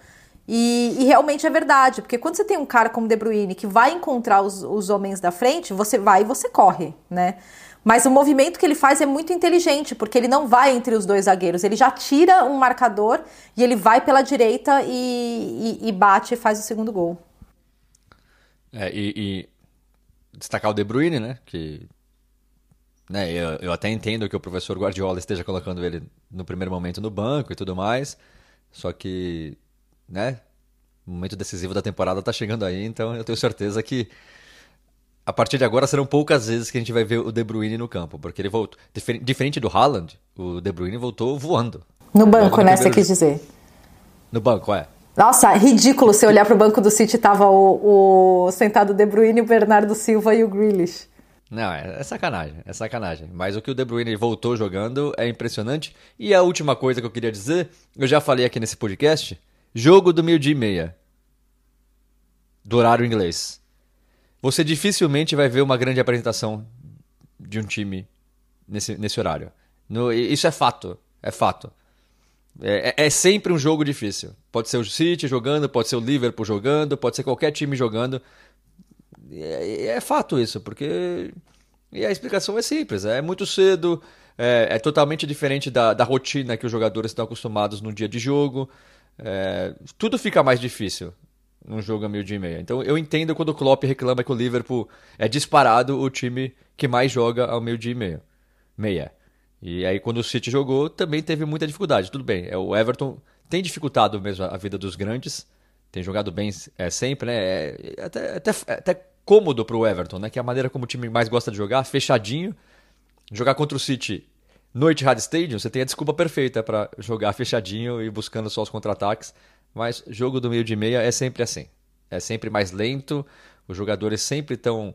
E, e, realmente é verdade, porque quando você tem um cara como De Bruyne que vai encontrar os, os homens da frente, você vai e você corre, né? Mas o movimento que ele faz é muito inteligente, porque ele não vai entre os dois zagueiros. Ele já tira um marcador e ele vai pela direita e, e, e bate e faz o segundo gol. É, e, destacar o De Bruyne, né? Que né, eu, eu até entendo que o professor Guardiola esteja colocando ele no primeiro momento no banco e tudo mais. Só que, né? O momento decisivo da temporada está chegando aí, então eu tenho certeza que a partir de agora serão poucas vezes que a gente vai ver o De Bruyne no campo, porque ele voltou. Diferente do Haaland, o De Bruyne voltou voando. No banco, né? Você quis dizer. No banco, é. Nossa, ridículo se olhar para o banco do City tava o, o sentado De Bruyne, o Bernardo Silva e o Grealish. Não, é, é, sacanagem, é sacanagem. Mas o que o De Bruyne voltou jogando é impressionante. E a última coisa que eu queria dizer, eu já falei aqui nesse podcast, jogo do meio-dia e meia. Do horário inglês você dificilmente vai ver uma grande apresentação de um time nesse, nesse horário. No, isso é fato. É fato. É, é, é, sempre um jogo difícil. Pode ser o City jogando, pode ser o Liverpool jogando, pode ser qualquer time jogando. É, é fato isso, porque. E a explicação é simples: é muito cedo, é, é totalmente diferente da, da, rotina que os jogadores estão acostumados no dia de jogo. É, tudo fica mais difícil num jogo a meio dia e meia. Então eu entendo quando o Klopp reclama que o Liverpool é disparado o time que mais joga ao meio dia e meia. Meia. E aí quando o City jogou também teve muita dificuldade. Tudo bem, é, o Everton tem dificultado mesmo a vida dos grandes, tem jogado bem é, sempre, né? É, até, até, até cômodo pro Everton, né? Que é a maneira como o time mais gosta de jogar, fechadinho. Jogar contra o City no Etihad Stadium, você tem a desculpa perfeita para jogar fechadinho e buscando só os contra-ataques. Mas jogo do meio de meia é sempre assim. É sempre mais lento, os jogadores sempre estão.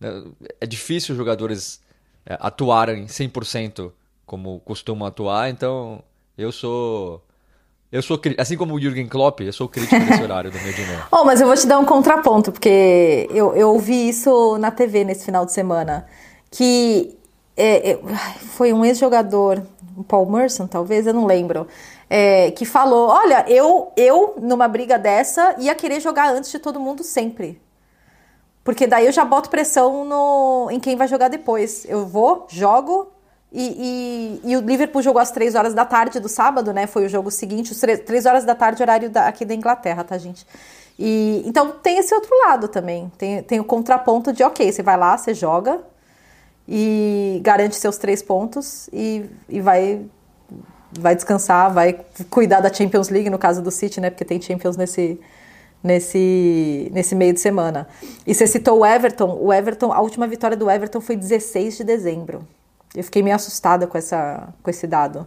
Né, é difícil os jogadores é, atuarem 100% como costumam atuar, então eu sou. Eu sou assim como o Jürgen Klopp, eu sou crítico desse horário do meio de meia. [laughs] Oh, mas eu vou te dar um contraponto, porque eu, eu ouvi isso na TV nesse final de semana. Que é, é, foi um ex-jogador, o Paul Merson, talvez, eu não lembro é, que falou: Olha, eu, eu, numa briga dessa, ia querer jogar antes de todo mundo sempre. Porque daí eu já boto pressão no, em quem vai jogar depois. Eu vou, jogo. E, e, e o Liverpool jogou às 3 horas da tarde do sábado, né? Foi o jogo seguinte, os 3, 3 horas da tarde, horário da, aqui da Inglaterra, tá, gente? E, então tem esse outro lado também. Tem, tem o contraponto de, ok, você vai lá, você joga e garante seus três pontos e, e vai vai descansar, vai cuidar da Champions League, no caso do City, né? Porque tem Champions nesse, nesse, nesse meio de semana. E você citou o Everton. O Everton, a última vitória do Everton foi 16 de dezembro. Eu fiquei meio assustada com, essa, com esse dado.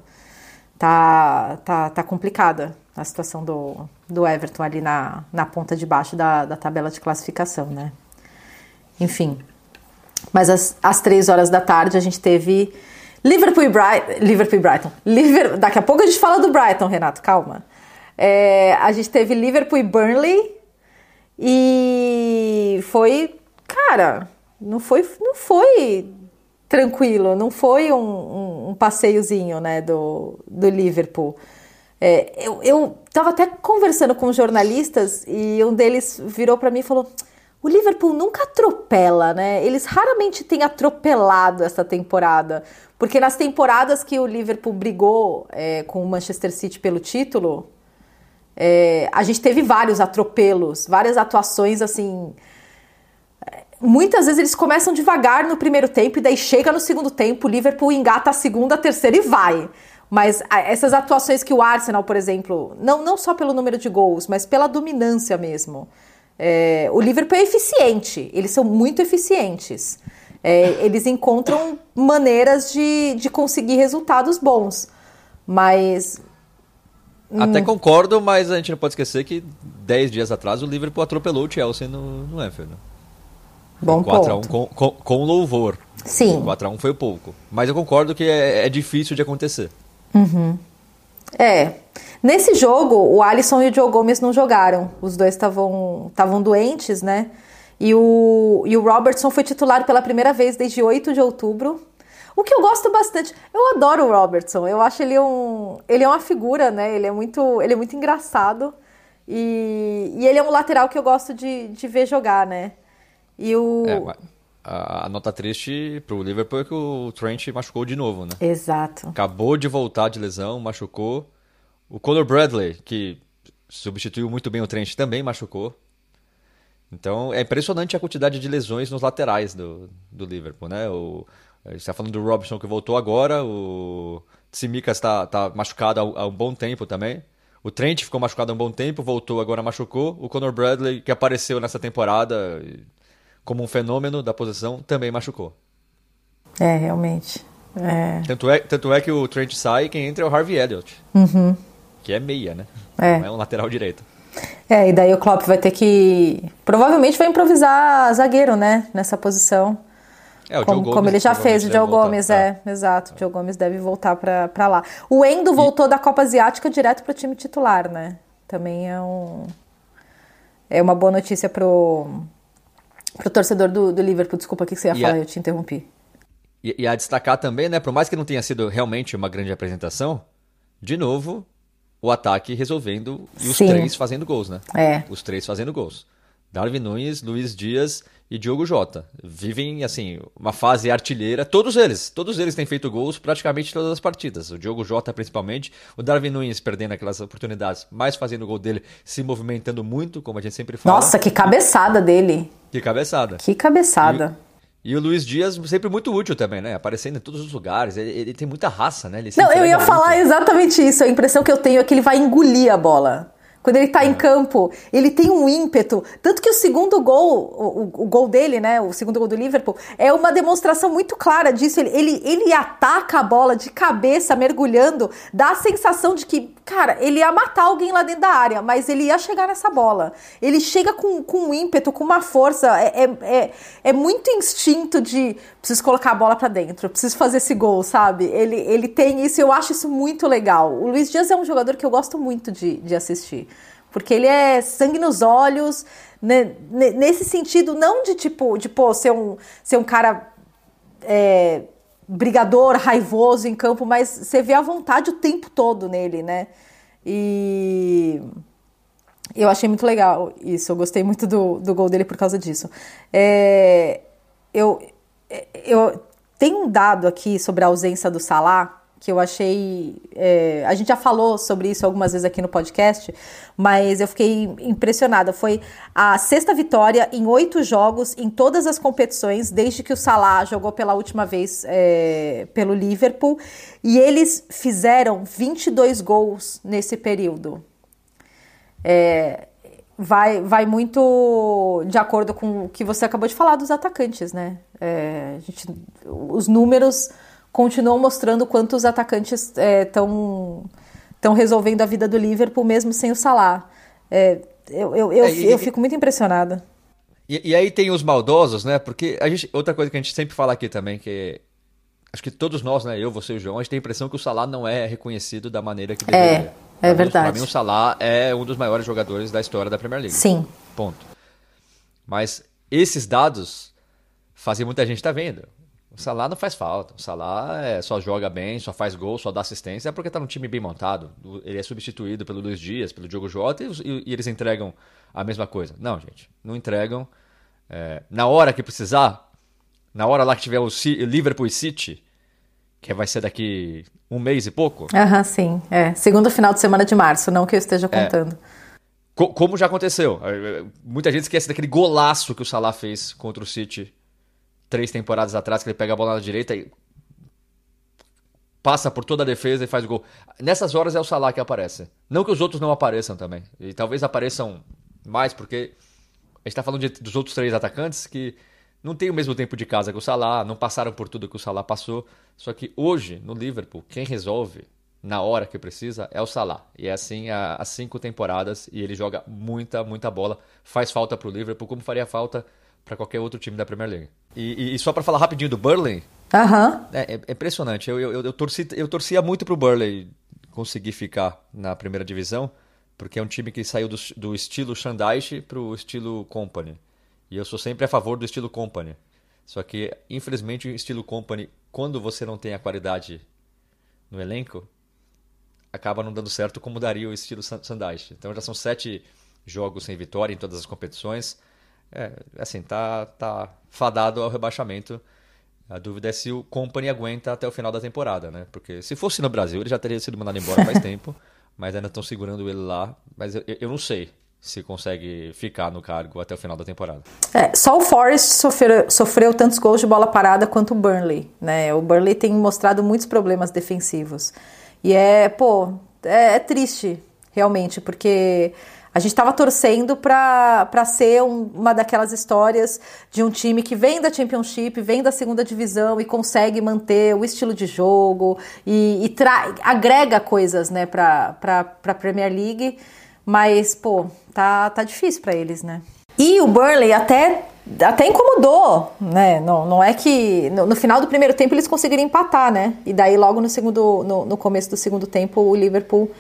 Tá, tá, tá complicada a situação do, do Everton ali na, na ponta de baixo da, da tabela de classificação, né? Enfim. Mas às, às três horas da tarde a gente teve Liverpool e Brighton. Liverpool e Brighton. Liver... Daqui a pouco a gente fala do Brighton, Renato, calma. É, a gente teve Liverpool e Burnley. E foi. Cara, não foi, não foi tranquilo, não foi um, um, um passeiozinho né, do, do Liverpool. É, eu, eu tava até conversando com jornalistas e um deles virou para mim e falou: o Liverpool nunca atropela, né? Eles raramente têm atropelado essa temporada. Porque nas temporadas que o Liverpool brigou é, com o Manchester City pelo título, é, a gente teve vários atropelos, várias atuações assim. Muitas vezes eles começam devagar no primeiro tempo e daí chega no segundo tempo, o Liverpool engata a segunda, a terceira e vai. Mas essas atuações que o Arsenal, por exemplo, não, não só pelo número de gols, mas pela dominância mesmo. É, o Liverpool é eficiente, eles são muito eficientes. É, eles encontram maneiras de, de conseguir resultados bons. Mas. Até hum... concordo, mas a gente não pode esquecer que 10 dias atrás o Liverpool atropelou o Chelsea no, no Anfield. Bom 4 ponto. 1 com, com, com louvor. Sim. 4x1 foi pouco. Mas eu concordo que é, é difícil de acontecer. Uhum. É. Nesse jogo, o Alisson e o Joe Gomes não jogaram. Os dois estavam doentes, né? E o, e o Robertson foi titular pela primeira vez desde 8 de outubro. O que eu gosto bastante. Eu adoro o Robertson. Eu acho ele um. Ele é uma figura, né? Ele é muito, ele é muito engraçado. E, e ele é um lateral que eu gosto de, de ver jogar, né? E o. É, a, a nota triste pro Liverpool é que o Trent machucou de novo, né? Exato. Acabou de voltar de lesão, machucou. O Conor Bradley, que substituiu muito bem o Trent, também machucou. Então é impressionante a quantidade de lesões nos laterais do, do Liverpool, né? O, a gente está falando do Robson que voltou agora, o Tsimikas está tá machucado há, há, um bom tempo também. O Trent ficou machucado há um bom tempo, voltou, agora machucou. O Conor Bradley, que apareceu nessa temporada como um fenômeno da posição, também machucou. É, realmente. É. Tanto, é, tanto é que o Trent sai e quem entra é o Harvey Elliott. Uhum. Que é meia, né? É. Não é um lateral direito. É, e daí o Klopp vai ter que. Provavelmente vai improvisar zagueiro, né? Nessa posição. É, o como, Gomes, como ele já fez, o Joe Gomes, é, é, exato. O Joe Gomes deve voltar para lá. O Endo voltou e... da Copa Asiática direto para o time titular, né? Também é um. É uma boa notícia pro, pro torcedor do, do Liverpool. Desculpa, o que você ia e falar? A... Eu te interrompi. E, e a destacar também, né? Por mais que não tenha sido realmente uma grande apresentação, de novo, o ataque resolvendo e os Sim. três fazendo gols, né? É. Os três fazendo gols. Darwin Nunes, Luiz Dias e Diogo Jota. Vivem, assim, uma fase artilheira. Todos eles. Todos eles têm feito gols praticamente todas as partidas. O Diogo Jota, principalmente. O Darwin Nunes perdendo aquelas oportunidades, mas fazendo o gol dele, se movimentando muito, como a gente sempre fala. Nossa, que cabeçada dele. Que cabeçada. Que cabeçada. E... E o Luiz Dias sempre muito útil também, né? Aparecendo em todos os lugares. Ele, ele tem muita raça, né? Não, eu ia muito. falar exatamente isso. A impressão que eu tenho é que ele vai engolir a bola. Quando ele tá é. em campo, ele tem um ímpeto. Tanto que o segundo gol, o, o, gol dele, né? O segundo gol do Liverpool, é uma demonstração muito clara disso. Ele, ele, ele ataca a bola de cabeça, mergulhando, dá a sensação de que, cara, ele ia matar alguém lá dentro da área, mas ele ia chegar nessa bola. Ele chega com, com um ímpeto, com uma força. É, é, é, é muito instinto de preciso colocar a bola para dentro, preciso fazer esse gol, sabe? Ele, ele tem isso, eu acho isso muito legal. O Luiz Dias é um jogador que eu gosto muito de, de assistir. Porque ele é sangue nos olhos, né, nesse sentido, não de tipo, de pô, ser um, ser um cara é, brigador, raivoso em campo, mas você vê a vontade o tempo todo nele, né? E eu achei muito legal isso, eu gostei muito do, do gol dele por causa disso. É, eu, eu tenho um dado aqui sobre a ausência do Salah que eu achei. É, a gente já falou sobre isso algumas vezes aqui no podcast, mas eu fiquei impressionada. Foi a sexta vitória em oito jogos em todas as competições, desde que o Salah jogou pela última vez é, pelo Liverpool, e eles fizeram 22 gols nesse período. É, vai, vai muito de acordo com o que você acabou de falar dos atacantes, né? É, gente, os números continuam mostrando quanto os atacantes estão é, resolvendo a vida do Liverpool mesmo sem o Salah. É, eu, eu, eu, é, e, eu, fico muito impressionada. E, e, aí tem os maldosos, né? Porque a gente, outra coisa que a gente sempre fala aqui também, que acho que todos nós, né? Eu, você e o João, a gente tem a impressão que o Salah não é reconhecido da maneira que deveria. É, é verdade. Para mim, o Salah é um dos maiores jogadores da história da Premier League. Sim. Ponto. Mas esses dados fazem muita gente estar tá vendo. O Salah não faz falta. O Salah é, só joga bem, só faz gol, só dá assistência, é porque tá num time bem montado. Ele é substituído pelo Luiz Dias, pelo Diogo Jota, e, e eles entregam a mesma coisa. Não, gente, não entregam. É, na hora que precisar, na hora lá que tiver o Liverpool e City, que vai ser daqui um mês e pouco. Aham, sim. É. Segundo final de semana de março, não que eu esteja é. contando. É. Co como já aconteceu. Muita gente esquece daquele golaço que o Salah fez contra o City três temporadas atrás, que ele pega a bola na direita e passa por toda a defesa e faz gol. Nessas horas é o Salah que aparece. Não que os outros não apareçam também. E talvez apareçam mais, porque a gente está falando de, dos outros três atacantes que não têm o mesmo tempo de casa que o Salah, não passaram por tudo que o Salah passou. Só que hoje, no Liverpool, quem resolve na hora que precisa é o Salah. E é assim há, há cinco temporadas e ele joga muita, muita bola. Faz falta para o Liverpool, como faria falta para qualquer outro time da Premier League. E, e só para falar rapidinho do Burnley, Aham. é, é impressionante. Eu, eu, eu, torci, eu torcia muito pro Burley conseguir ficar na primeira divisão, porque é um time que saiu do, do estilo Shandaish pro estilo Company. E eu sou sempre a favor do estilo Company. Só que, infelizmente, o estilo Company, quando você não tem a qualidade no elenco, acaba não dando certo como daria o estilo Shandaish. Então já são sete jogos sem vitória em todas as competições. É, assim, tá, tá fadado ao rebaixamento. A dúvida é se o Company aguenta até o final da temporada, né? Porque se fosse no Brasil, ele já teria sido mandado embora faz [laughs] tempo, mas ainda estão segurando ele lá. Mas eu, eu não sei se consegue ficar no cargo até o final da temporada. É, só o Forest sofreu, sofreu tantos gols de bola parada quanto o Burnley, né? O Burnley tem mostrado muitos problemas defensivos. E é, pô, é, é triste, realmente, porque a gente estava torcendo para ser um, uma daquelas histórias de um time que vem da Championship, vem da segunda divisão e consegue manter o estilo de jogo e, e agrega coisas né, para a Premier League. Mas, pô, tá, tá difícil para eles, né? E o Burnley até, até incomodou, né? Não, não é que no, no, final do primeiro tempo eles conseguiram empatar, né? E daí logo no segundo, no, no começo do segundo tempo o Liverpool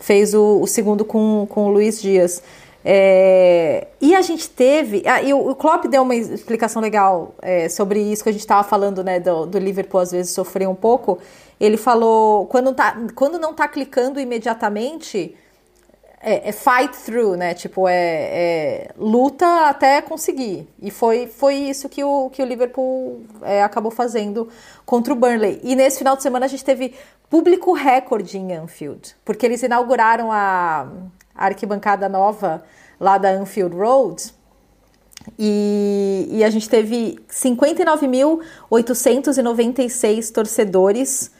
fez o, o segundo com, com o Luiz Dias. É, e a gente teve. Ah, e o, o Klopp deu uma explicação legal é, sobre isso que a gente estava falando, né? Do, do, Liverpool às vezes sofrer um pouco. Ele falou: quando, tá, quando não está clicando imediatamente, é, é, fight through, né? Tipo, é, é, luta até conseguir. E foi, foi isso que o, que o Liverpool é, acabou fazendo contra o Burnley. E nesse final de semana a gente teve público recorde em Anfield, porque eles inauguraram a, a arquibancada nova lá da Anfield Road. E, e a gente teve 59.896 torcedores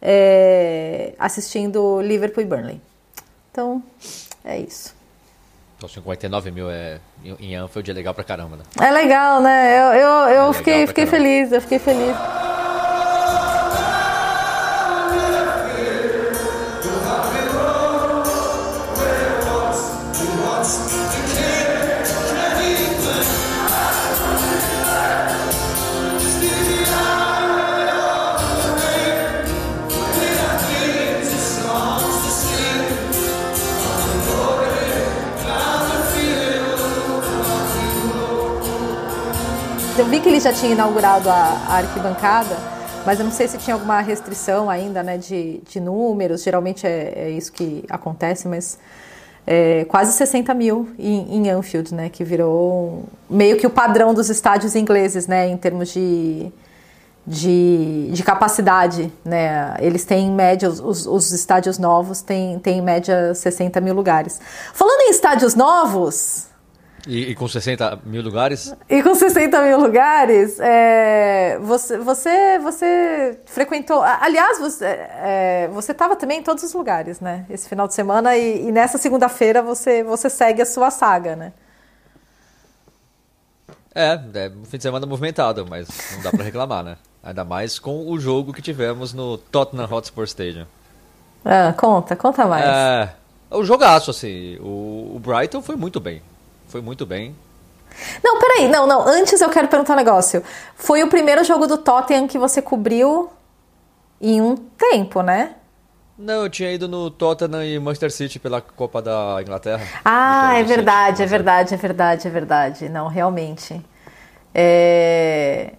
é, assistindo Liverpool e Burnley. Então, é isso. Então, 59 mil é, em Anfield é legal pra caramba, né? É legal, né? Eu, eu, eu é fiquei, fiquei feliz, eu fiquei feliz. Eu vi que ele já tinha inaugurado a, a arquibancada, mas eu não sei se tinha alguma restrição ainda, né, de, de números. Geralmente é, é isso que acontece, mas é, quase 60 mil em, em, Anfield, né, que virou meio que o padrão dos estádios ingleses, né, em termos de, de, de capacidade, né. Eles têm em média, os, os estádios novos têm, têm em média 60 mil lugares. Falando em estádios novos, e, e, com 60 mil lugares? E com 60 mil lugares, é, você, você, você frequentou. Aliás, você é, estava também em todos os lugares, né? Esse final de semana e, e nessa segunda-feira você, você segue a sua saga, né? É, é um fim de semana movimentado, mas não dá para reclamar, né? Ainda mais com o jogo que tivemos no Tottenham Hotspur Stadium. Ah, conta, conta mais. É, o jogaço, assim. O, o Brighton foi muito bem foi muito bem. Não, peraí, não, não. Antes eu quero perguntar um negócio. Foi o primeiro jogo do Tottenham que você cobriu em um tempo, né? Não, eu tinha ido no Tottenham e Manchester City pela Copa da Inglaterra. Ah, é verdade, City, é verdade, é verdade, é verdade. Não, realmente. É...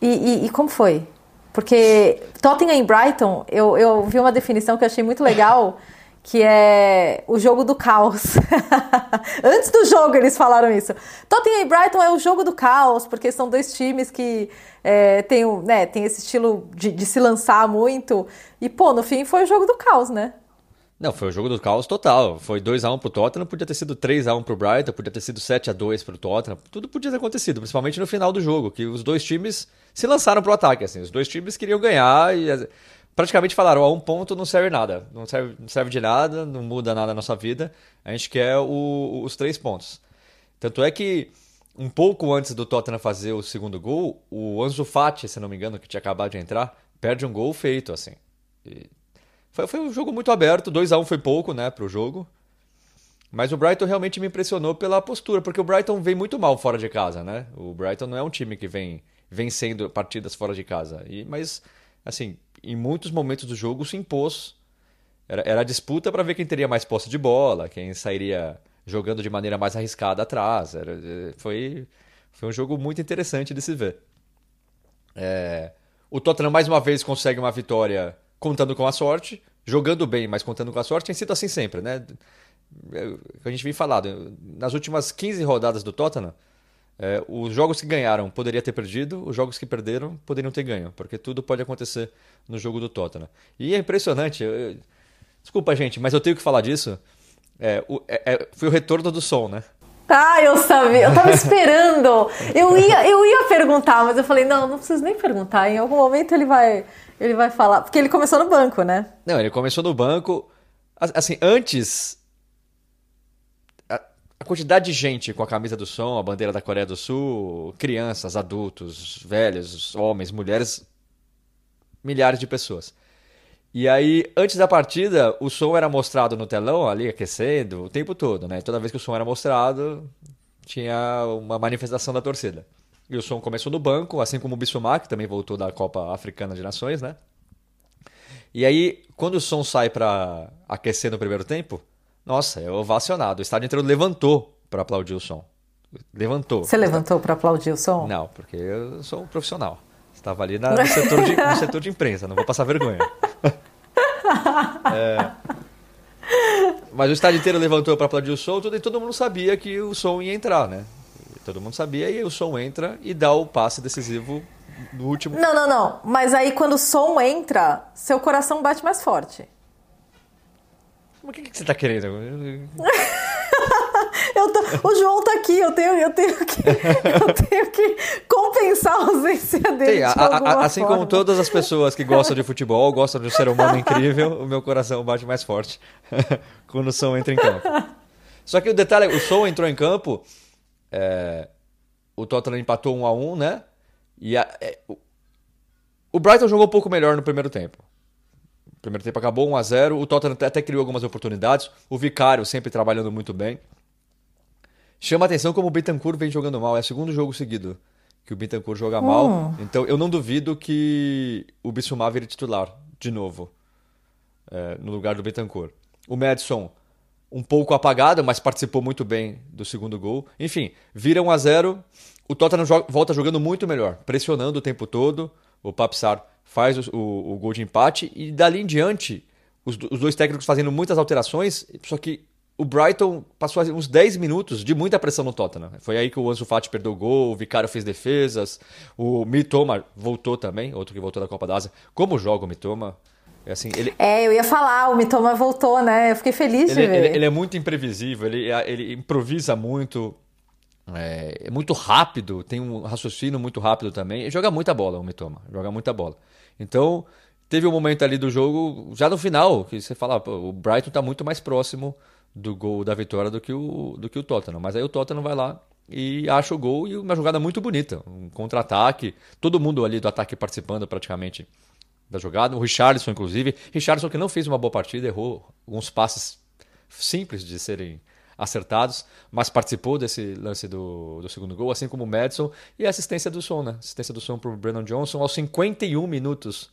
E, e, e, como foi? Porque Tottenham e Brighton, eu, eu vi uma definição que eu achei muito legal [laughs] que é o jogo do caos. [laughs] Antes do jogo eles falaram isso. Tottenham e Brighton é o jogo do caos, porque são dois times que é, tem, né, tem esse estilo de, de, se lançar muito. E, pô, no fim foi o jogo do caos, né? Não, foi o jogo do caos total. Foi 2x1 pro Tottenham, podia ter sido 3x1 pro Brighton, podia ter sido 7x2 pro Tottenham. Tudo podia ter acontecido, principalmente no final do jogo, que os dois times se lançaram pro ataque, assim. Os dois times queriam ganhar e praticamente falaram: ó, um ponto não serve nada, não serve, não serve de nada, não muda nada na nossa vida, a gente quer o, os três pontos. Tanto é que um pouco antes do Tottenham fazer o segundo gol, o Ansu Fati, se não me engano, que tinha acabado de entrar, perde um gol feito, assim. E foi, foi um jogo muito aberto, 2 a 1 um foi pouco, né, pro jogo. Mas o Brighton realmente me impressionou pela postura, porque o Brighton vem muito mal fora de casa, né? O Brighton não é um time que vem vencendo partidas fora de casa. E, mas, assim, em muitos momentos do jogo se impôs. Era, era a disputa para ver quem teria mais posse de bola, quem sairia jogando de maneira mais arriscada atrás. Era, é, foi, foi um jogo muito interessante de se ver. É, o Tottenham mais uma vez consegue uma vitória contando com a sorte, jogando bem, mas contando com a sorte. Tem sido assim sempre, né? É, a gente vem falado, nas últimas 15 rodadas do Tottenham, é, os jogos que ganharam poderia ter perdido, os jogos que perderam poderiam ter ganho, porque tudo pode acontecer no jogo do Tottenham. E é impressionante, eu, desculpa gente, mas eu tenho que falar disso. É, o, é, é foi o retorno do som, né? Ah, eu sabia, eu tava [laughs] esperando. Eu ia, eu ia perguntar, mas eu falei, não, não preciso nem perguntar. Em algum momento ele vai, ele vai falar, porque ele começou no banco, né? Não, ele começou no banco. Assim, antes a quantidade de gente com a camisa do som, a bandeira da Coreia do Sul, crianças, adultos, velhos, homens, mulheres, milhares de pessoas. E aí, antes da partida, o som era mostrado no telão, ali aquecendo, o tempo todo, né? Toda vez que o som era mostrado, tinha uma manifestação da torcida. E o som começou no banco, assim como o Bissouma, que também voltou da Copa Africana de Nações, né? E aí, quando o som sai para aquecer no primeiro tempo, nossa, é ovacionado. O estádio inteiro levantou para aplaudir o som. Levantou. Você levantou para aplaudir o som? Não, porque eu sou um profissional. Estava ali na, no, [laughs] setor de, no setor de imprensa, não vou passar vergonha. [laughs] é... Mas o estádio inteiro levantou para aplaudir o som e todo mundo sabia que o som ia entrar, né? Todo mundo sabia e o som entra e dá o passe decisivo no último. Não, não, não. Mas aí quando o som entra, seu coração bate mais forte. Mas o que, que você tá querendo? [laughs] tô, o João tá aqui, eu tenho, eu tenho, que, eu tenho que compensar a ausência dele. a, a, assim forma. como todas as pessoas que gostam de futebol, gostam de um ser humano incrível, o meu coração bate mais forte [laughs] quando o som entra em campo. Só que o detalhe, o som entrou em campo, é, o Tottenham empatou 1 a 1 né? E a, é, o, o Brighton jogou um pouco melhor no primeiro tempo. Primeiro tempo acabou 1 a 0 O Tottenham até criou algumas oportunidades. O Vicário sempre trabalhando muito bem. Chama atenção como o Bittencourt vem jogando mal. É o segundo jogo seguido que o Bittencourt joga mal. Hum. Então eu não duvido que o Bissouma vire titular de novo é, no lugar do Bittencourt. O Madison um pouco apagado, mas participou muito bem do segundo gol. Enfim, vira 1 a 0 O Tottenham volta jogando muito melhor, pressionando o tempo todo. O Papsar faz o, o, o, gol de empate e dali em diante os, os, dois técnicos fazendo muitas alterações, só que o Brighton passou uns 10 minutos de muita pressão no Tottenham. Foi aí que o Ansu Fati perdeu o gol, o Vicário fez defesas, o Mitoma voltou também, outro que voltou da Copa da Ásia. Como joga o Mitoma? É, assim, ele... é, eu ia falar, o Mitoma voltou, né? Eu fiquei feliz ele, de ver. Ele, ele, é muito imprevisível, ele, ele improvisa muito, é, é, muito rápido, tem um raciocínio muito rápido também. E joga muita bola, o Mitoma, joga muita bola. Então, teve um momento ali do jogo, já no final, que você fala, o Brighton está muito mais próximo do gol da vitória do que, o, do que o Tottenham. Mas aí o Tottenham vai lá e acha o gol e uma jogada muito bonita. Um contra-ataque, todo mundo ali do ataque participando praticamente da jogada. O Richarlison, inclusive. Richarlison que não fez uma boa partida, errou alguns passes simples de serem acertados, mas participou desse lance do, do segundo gol, assim como o Madison e a assistência do som, né? Assistência do som para o Brennan Johnson aos 51 minutos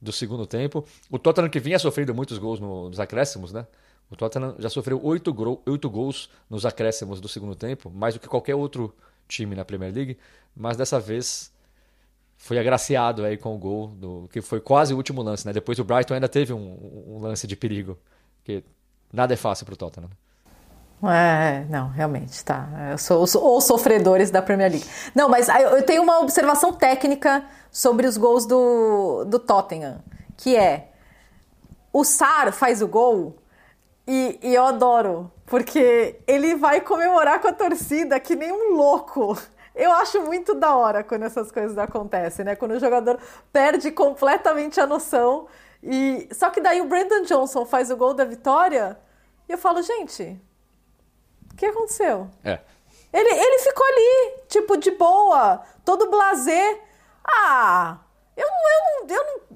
do segundo tempo. O Tottenham que vinha sofrendo muitos gols no, nos acréscimos, né? O Tottenham já sofreu oito, oito gols nos acréscimos do segundo tempo, mais do que qualquer outro time na Premier League, mas dessa vez foi agraciado aí com o gol do que foi quase o último lance, né? Depois o Brighton ainda teve um, um lance de perigo, que nada é fácil para o Tottenham. É, não, realmente, tá. Eu sou os sofredores da Premier League. Não, mas eu tenho uma observação técnica sobre os gols do, do Tottenham, que é o Sar faz o gol e, e eu adoro, porque ele vai comemorar com a torcida que nem um louco. Eu acho muito da hora quando essas coisas acontecem, né? Quando o jogador perde completamente a noção. E só que daí o Brandon Johnson faz o gol da vitória e eu falo, gente, o que aconteceu? É. Ele, ele ficou ali, tipo, de boa, todo blazer. Ah, eu não, eu não, eu não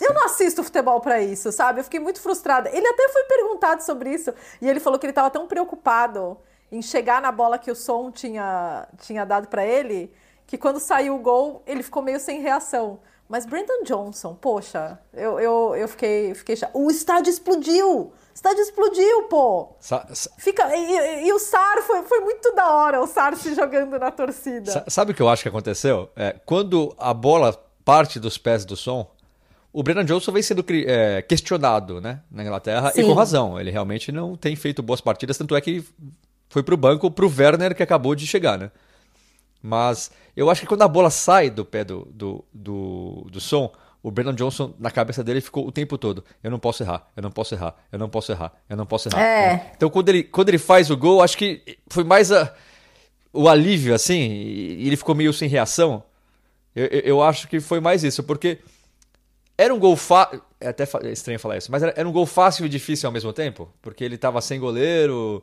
eu não assisto futebol para isso, sabe? Eu fiquei muito frustrada. Ele até foi perguntado sobre isso e ele falou que ele estava tão preocupado em chegar na bola que o som tinha, tinha dado para ele que quando saiu o gol ele ficou meio sem reação. Mas Brandon Johnson, poxa, eu, eu, eu fiquei, fiquei. O estádio explodiu! Estádio explodiu, pô! Sa Fica, e, e, o Sar foi, foi muito da hora, o Sar se jogando na torcida. Sa sabe o que eu acho que aconteceu? É, quando a bola parte dos pés do som, o Brennan Johnson vem sendo é, questionado né, na Inglaterra Sim. e com razão. Ele realmente não tem feito boas partidas, tanto é que foi pro banco pro Werner que acabou de chegar, né? Mas eu acho que quando a bola sai do pé do, do, do, do som, o Brandon Johnson, na cabeça dele, ficou o tempo todo: eu não posso errar, eu não posso errar, eu não posso errar, eu não posso errar. É. Então, quando ele, quando ele faz o gol, acho que foi mais a, o alívio, assim, e ele ficou meio sem reação. Eu, eu, eu acho que foi mais isso, porque era um gol fácil. É até estranho falar isso, mas era, era um gol fácil e difícil ao mesmo tempo, porque ele estava sem goleiro.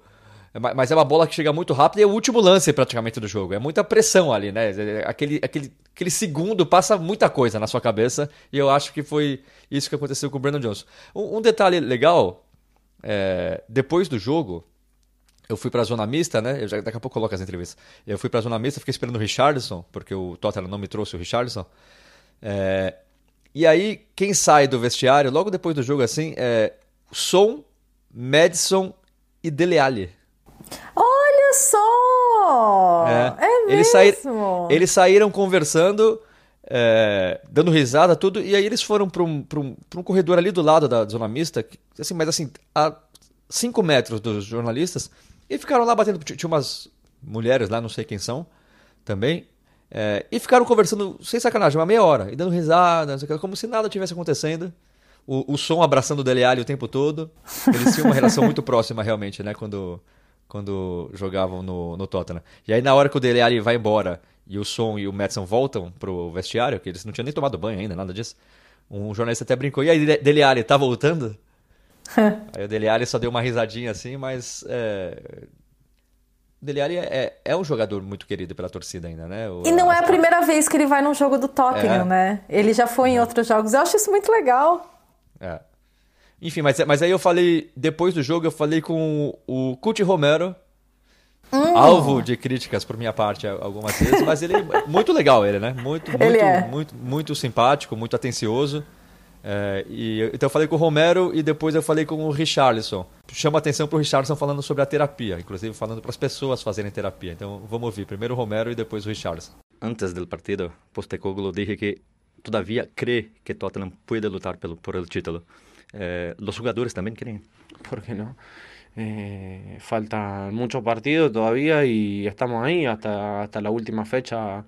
Mas é uma bola que chega muito rápido e é o último lance praticamente do jogo. É muita pressão ali, né? Aquele, aquele, aquele segundo passa muita coisa na sua cabeça e eu acho que foi isso que aconteceu com o Brandon Johnson. Um, um detalhe legal, é, depois do jogo, eu fui para a zona mista, né? Eu já, daqui a pouco coloco as entrevistas. Eu fui para a zona mista, fiquei esperando o Richardson, porque o Tottenham não me trouxe o Richardson. É, e aí, quem sai do vestiário, logo depois do jogo, assim, é Son, Madison e Dele Alli. Só! É, é mesmo? Eles, sair, eles saíram conversando, é, dando risada, tudo, e aí eles foram para um, um, um corredor ali do lado da zona mista, assim, mas assim, a 5 metros dos jornalistas, e ficaram lá batendo. Tinha umas mulheres lá, não sei quem são, também, é, e ficaram conversando, sem sacanagem, uma meia hora, e dando risada, como se nada tivesse acontecendo. O, o som abraçando o Dele Alli o tempo todo. Eles tinham uma relação muito próxima, realmente, né? Quando, quando jogavam no, no Tottenham. E aí na hora que o Dele Alli vai embora e o Son e o Madison voltam pro vestiário, que eles não tinham nem tomado banho ainda, nada disso, um jornalista até brincou, e aí Dele Alli tá voltando? [laughs] aí o Dele Alli só deu uma risadinha assim, mas é... o Dele Alli é, é, um jogador muito querido pela torcida ainda, né? O, e não é a primeira vez que ele vai num jogo do Tottenham, é. né? Ele já foi em é. outros jogos. Eu acho isso muito legal. É. Enfim, mas, mas aí eu falei, depois do jogo, eu falei com o Cuti Romero, hum. alvo de críticas por minha parte algumas vezes, mas ele é muito legal, ele, né? Muito, muito, ele é. muito, muito simpático, muito atencioso. É, e, então eu falei com o Romero e depois eu falei com o Richarlison. Chama atenção para o Richarlison falando sobre a terapia, inclusive falando para as pessoas fazerem terapia. Então vamos ouvir primeiro o Romero e depois o Richarlison. Antes do partido, Postecoglou disse que todavía cree que Tottenham puede lutar pelo, por el título. Eh, los jugadores también creen. ¿Por qué no? Eh, faltan muchos partidos todavía y estamos ahí hasta, hasta la última fecha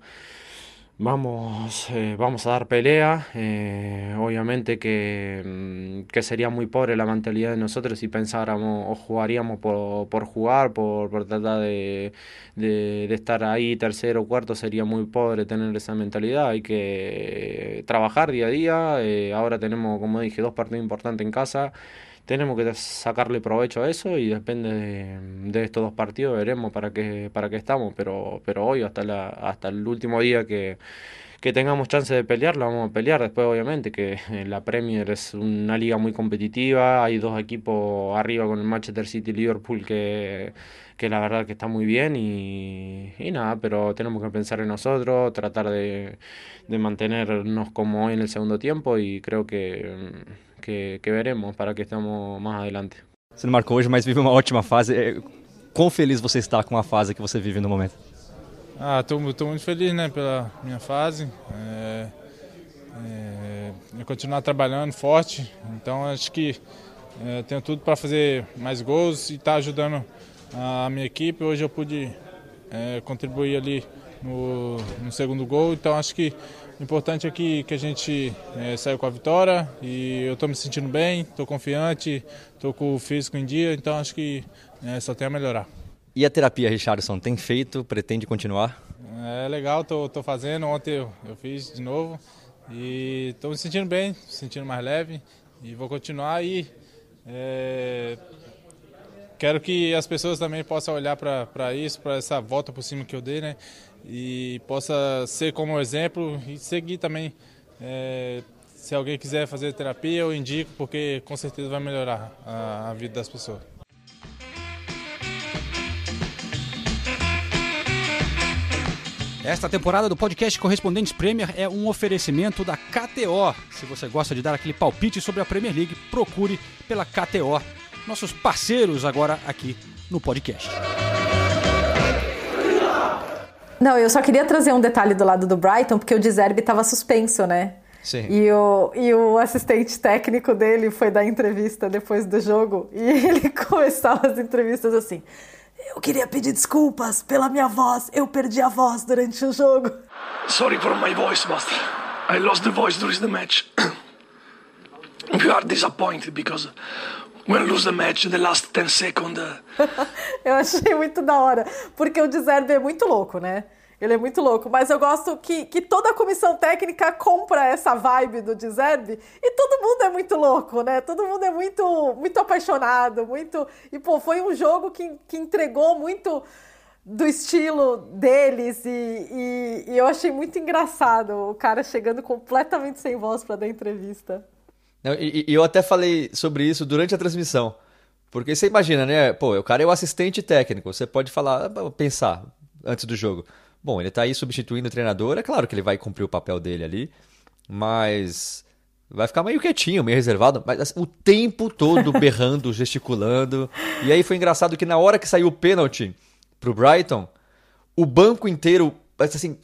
Vamos, eh, vamos a dar pelea. Eh, obviamente que, mm, que, sería muy pobre la mentalidad de nosotros si pensáramos o jugaríamos por, por jugar, por, por tratar de, de, estar ahí tercero o cuarto. Sería muy pobre tener esa mentalidad. Hay que trabajar día a día. Eh, ahora tenemos, como dije, dos partidos importantes en casa tenemos que sacarle provecho a eso y depende de, estos dos partidos veremos para qué para qué estamos pero pero hoy hasta la hasta el último día que, que tengamos chance de pelear la vamos a pelear. Después obviamente que [laughs] la Premier es una liga muy competitiva hay dos equipos arriba con el Manchester City y Liverpool que que la verdad que está muy bien y, y nada, pero tenemos que pensar en nosotros, tratar de, de mantenernos como hoy en el segundo tiempo y creo que que, que veremos para que estamos mais adelante. Você não marcou hoje, mas vive uma ótima fase. É, quão feliz você está com a fase que você vive no momento? Ah, estou muito feliz, né, pela minha fase. É, é, continuar trabalhando forte. Então acho que é, tenho tudo para fazer mais gols e estar tá ajudando a minha equipe. Hoje eu pude é, contribuir ali no, no segundo gol. Então acho que o importante é que, que a gente é, saiu com a vitória e eu estou me sentindo bem, estou confiante, estou com o físico em dia, então acho que é, só tem a melhorar. E a terapia, Richardson, tem feito? Pretende continuar? É legal, estou fazendo. Ontem eu, eu, fiz de novo e estou me sentindo bem, me sentindo mais leve e vou continuar aí. É, quero que as pessoas também possam olhar para isso, para essa volta por cima que eu dei, né? E possa ser como exemplo e seguir também é, se alguém quiser fazer terapia, eu indico, porque com certeza vai melhorar a, a vida das pessoas. Esta temporada do podcast Correspondentes Premier é um oferecimento da KTO. Se você gosta de dar aquele palpite sobre a Premier League, procure pela KTO, nossos parceiros agora aqui no podcast. Não, eu só queria trazer um detalhe do lado do Brighton, porque o Deserbe estava suspenso, né? Sim. E o, e o assistente técnico dele foi dar entrevista depois do jogo e [laughs] ele começava as entrevistas assim. Eu queria pedir desculpas pela minha voz. Eu perdi a voz durante o jogo. Sorry for my voice, Master. I lost the voice during the match. [clears throat] We are disappointed because when lose the match, the last 10 seconds. [laughs] Eu achei muito da hora, porque o Deserve é muito louco, né? Ele é muito louco, mas eu gosto que, que toda a comissão técnica compra essa vibe do Deserve e todo mundo é muito louco, né? Todo mundo é muito, muito apaixonado, muito. E, pô, foi um jogo que, que entregou muito do estilo deles e, e, e eu achei muito engraçado o cara chegando completamente sem voz para dar entrevista. E, e eu até falei sobre isso durante a transmissão. Porque você imagina, né? Pô, o cara é o assistente técnico. Você pode falar, pensar antes do jogo. Bom, ele está aí substituindo o treinador, é claro que ele vai cumprir o papel dele ali, mas vai ficar meio quietinho, meio reservado, mas assim, o tempo todo [laughs] berrando, gesticulando. E aí foi engraçado que na hora que saiu o pênalti pro Brighton, o banco inteiro, assim,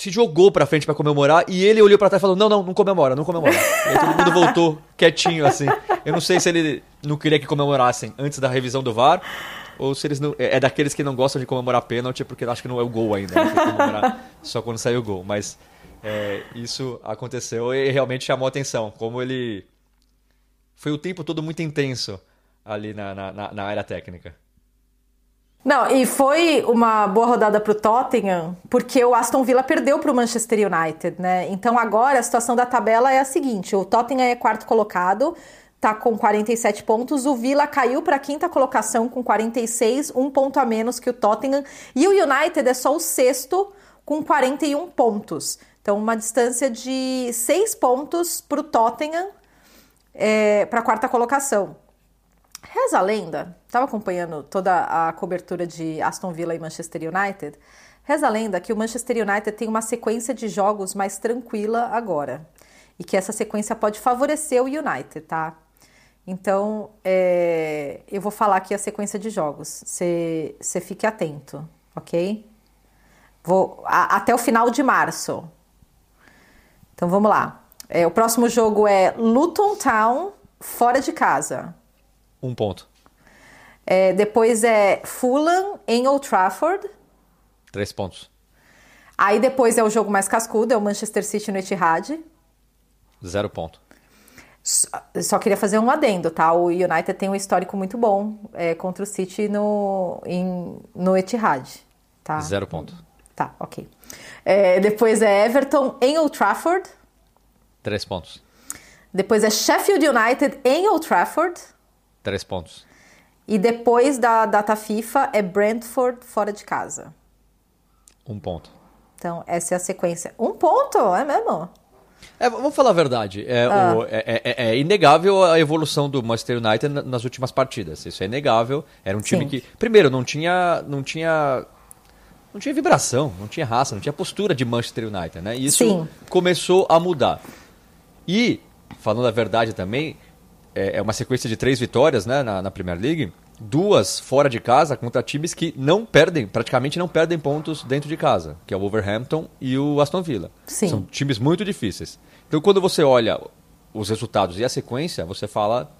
se jogou pra frente para comemorar e ele olhou para trás e falou: Não, não, não comemora, não comemora. E aí todo mundo voltou quietinho assim. Eu não sei se ele não queria que comemorassem antes da revisão do VAR ou se eles não. É, é daqueles que não gostam de comemorar pênalti porque acho que não é o gol ainda. Né? só quando sai o gol. Mas é, isso aconteceu e realmente chamou atenção. Como ele. Foi o tempo todo muito intenso ali na, na, na área técnica. Não, e foi uma boa rodada para o Tottenham, porque o Aston Villa perdeu para o Manchester United, né? Então agora a situação da tabela é a seguinte: o Tottenham é quarto colocado, tá com 47 pontos. O Villa caiu para a quinta colocação com 46, um ponto a menos que o Tottenham. E o United é só o sexto com 41 pontos. Então, uma distância de 6 pontos para o Tottenham é, para a quarta colocação. Reza a lenda, estava acompanhando toda a cobertura de Aston Villa e Manchester United. Reza a lenda que o Manchester United tem uma sequência de jogos mais tranquila agora. E que essa sequência pode favorecer o United, tá? Então, é, eu vou falar aqui a sequência de jogos. Você fique atento, ok? Vou, a, até o final de março. Então vamos lá. É, o próximo jogo é Luton Town, fora de casa. Um ponto. É, depois é Fulham em Old Trafford. Três pontos. Aí depois é o jogo mais cascudo, é o Manchester City no Etihad. Zero ponto. Só queria fazer um adendo, tá? O United tem um histórico muito bom é, contra o City no, em, no Etihad, tá? Zero ponto. Tá, ok. É, depois é Everton em Old Trafford. Três pontos. Depois é Sheffield United em Old Trafford. Três pontos. E depois da data FIFA é Brentford fora de casa. Um ponto. Então, essa é a sequência. Um ponto, é mesmo? É, vamos falar a verdade. É, ah. o, é, é, é, inegável a evolução do Manchester United nas últimas partidas. Isso é inegável. Era um time Sim. que, primeiro, não tinha, não tinha, não tinha vibração, não tinha raça, não tinha postura de Manchester United, né? E isso Sim. começou a mudar. E, falando a verdade também, é, é uma sequência de três vitórias, né, na, na Premier League. Duas fora de casa contra times que não perdem, praticamente não perdem pontos dentro de casa, que é o Wolverhampton e o Aston Villa. Sim. São times muito difíceis. Então, quando você olha os resultados e a sequência, você fala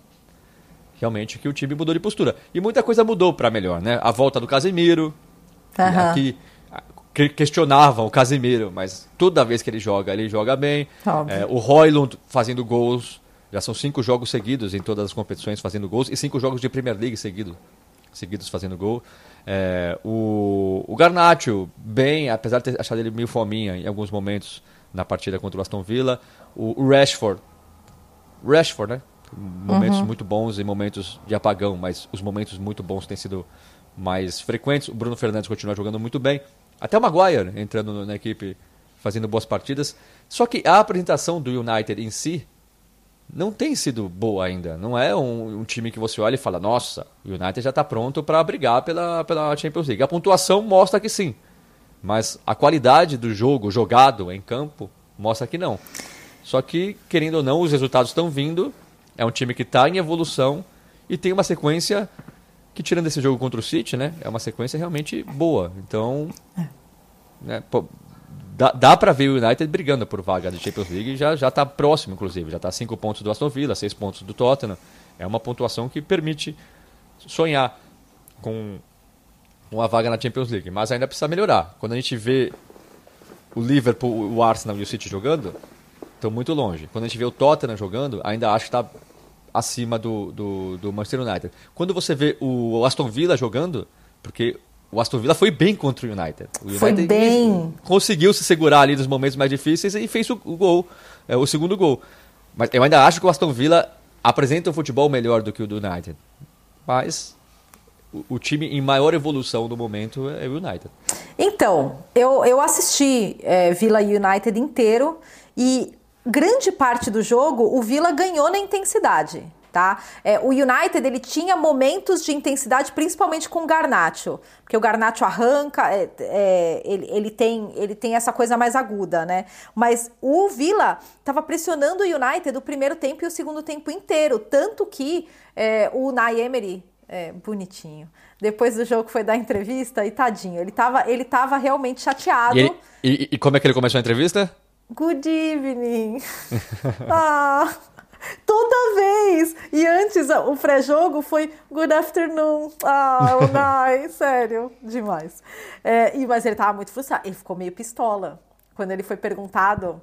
realmente que o time mudou de postura. E muita coisa mudou para melhor, né? A volta do Casemiro, uhum. que questionavam o Casemiro, mas toda vez que ele joga, ele joga bem. É, o Roylund fazendo gols. Já são cinco jogos seguidos em todas as competições fazendo gols e cinco jogos de Premier League seguido, seguidos fazendo gol. É, o, o Garnacho, bem, apesar de ter achado ele meio fominha em alguns momentos na partida contra o Aston Villa. O, Rashford. Rashford, né? Momentos uhum. muito bons e momentos de apagão, mas os momentos muito bons têm sido mais frequentes. O Bruno Fernandes continua jogando muito bem. Até o Maguire entrando na equipe fazendo boas partidas. Só que a apresentação do United em si não tem sido boa ainda. Não é um, um time que você olha e fala, nossa, o United já está pronto para brigar pela, pela Champions League. A pontuação mostra que sim. Mas a qualidade do jogo jogado em campo mostra que não. Só que, querendo ou não, os resultados estão vindo. É um time que está em evolução e tem uma sequência que, tirando esse jogo contra o City, né, é uma sequência realmente boa. Então, né, pô, dá, dá para ver o United brigando por vaga de Champions League já já está próximo, inclusive. Já está cinco pontos do Aston Villa, seis pontos do Tottenham. É uma pontuação que permite sonhar com uma vaga na Champions League, mas ainda precisa melhorar. Quando a gente vê o Liverpool, o Arsenal e o City jogando, estão muito longe. Quando a gente vê o Tottenham jogando, ainda acho que está acima do, do, do, Manchester United. Quando você vê o Aston Villa jogando, porque o Aston Villa foi bem contra o United. O United foi bem. conseguiu se segurar ali nos momentos mais difíceis e fez o, gol, é, o segundo gol. Mas eu ainda acho que o Aston Villa apresenta um futebol melhor do que o do United. Mas o, o time em maior evolução no momento é o United. Então, eu, eu assisti é, Villa United inteiro e grande parte do jogo o Villa ganhou na intensidade. Tá? É, o United ele tinha momentos de intensidade, principalmente com o Garnacho, porque o Garnacho arranca, é, é, ele, ele, tem, ele tem essa coisa mais aguda, né? Mas o Villa estava pressionando o United o primeiro tempo e o segundo tempo inteiro, tanto que é, o Nay Emery, é, bonitinho, depois do jogo foi dar entrevista e tadinho, ele estava ele tava realmente chateado. E, ele, e, e como é que ele começou a entrevista? Good evening. [laughs] ah, toda vez. Antes o pré-jogo foi Good afternoon. Ah, o nice, [laughs] sério, demais. É, e, mas ele tava muito frustrado. Ele ficou meio pistola quando ele foi perguntado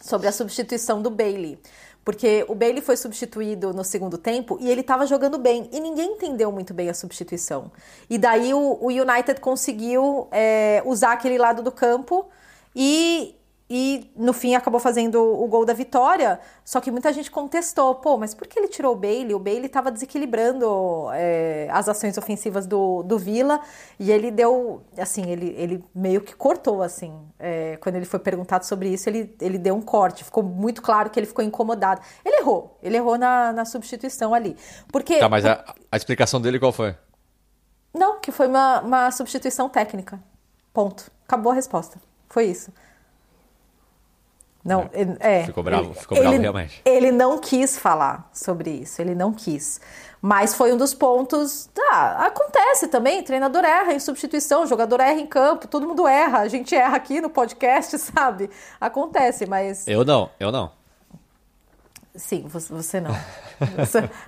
sobre a substituição do Bailey. Porque o Bailey foi substituído no segundo tempo e ele estava jogando bem. E ninguém entendeu muito bem a substituição. E daí o, o United conseguiu é, usar aquele lado do campo e, e no fim acabou fazendo o gol da vitória. Só que muita gente contestou: pô, mas por que ele tirou o Bailey? O Bailey estava desequilibrando é, as ações ofensivas do, do Villa e ele deu, assim, ele, ele meio que cortou, assim. É, quando ele foi perguntado sobre isso, ele, ele deu um corte. Ficou muito claro que ele ficou incomodado. Ele errou, ele errou na, na substituição ali. Porque. Tá, mas a, a explicação dele qual foi? Não, que foi uma, uma substituição técnica. Ponto. Acabou a resposta. Foi isso. Não, é. Ficou bravo, ele, ficou bravo ele, realmente. Ele não quis falar sobre isso, ele não quis. Mas foi um dos pontos. Ah, acontece também, treinador erra em substituição, jogador erra em campo, todo mundo erra, a gente erra aqui no podcast, [laughs] sabe? Acontece, mas. Eu não, eu não. Sim, você não.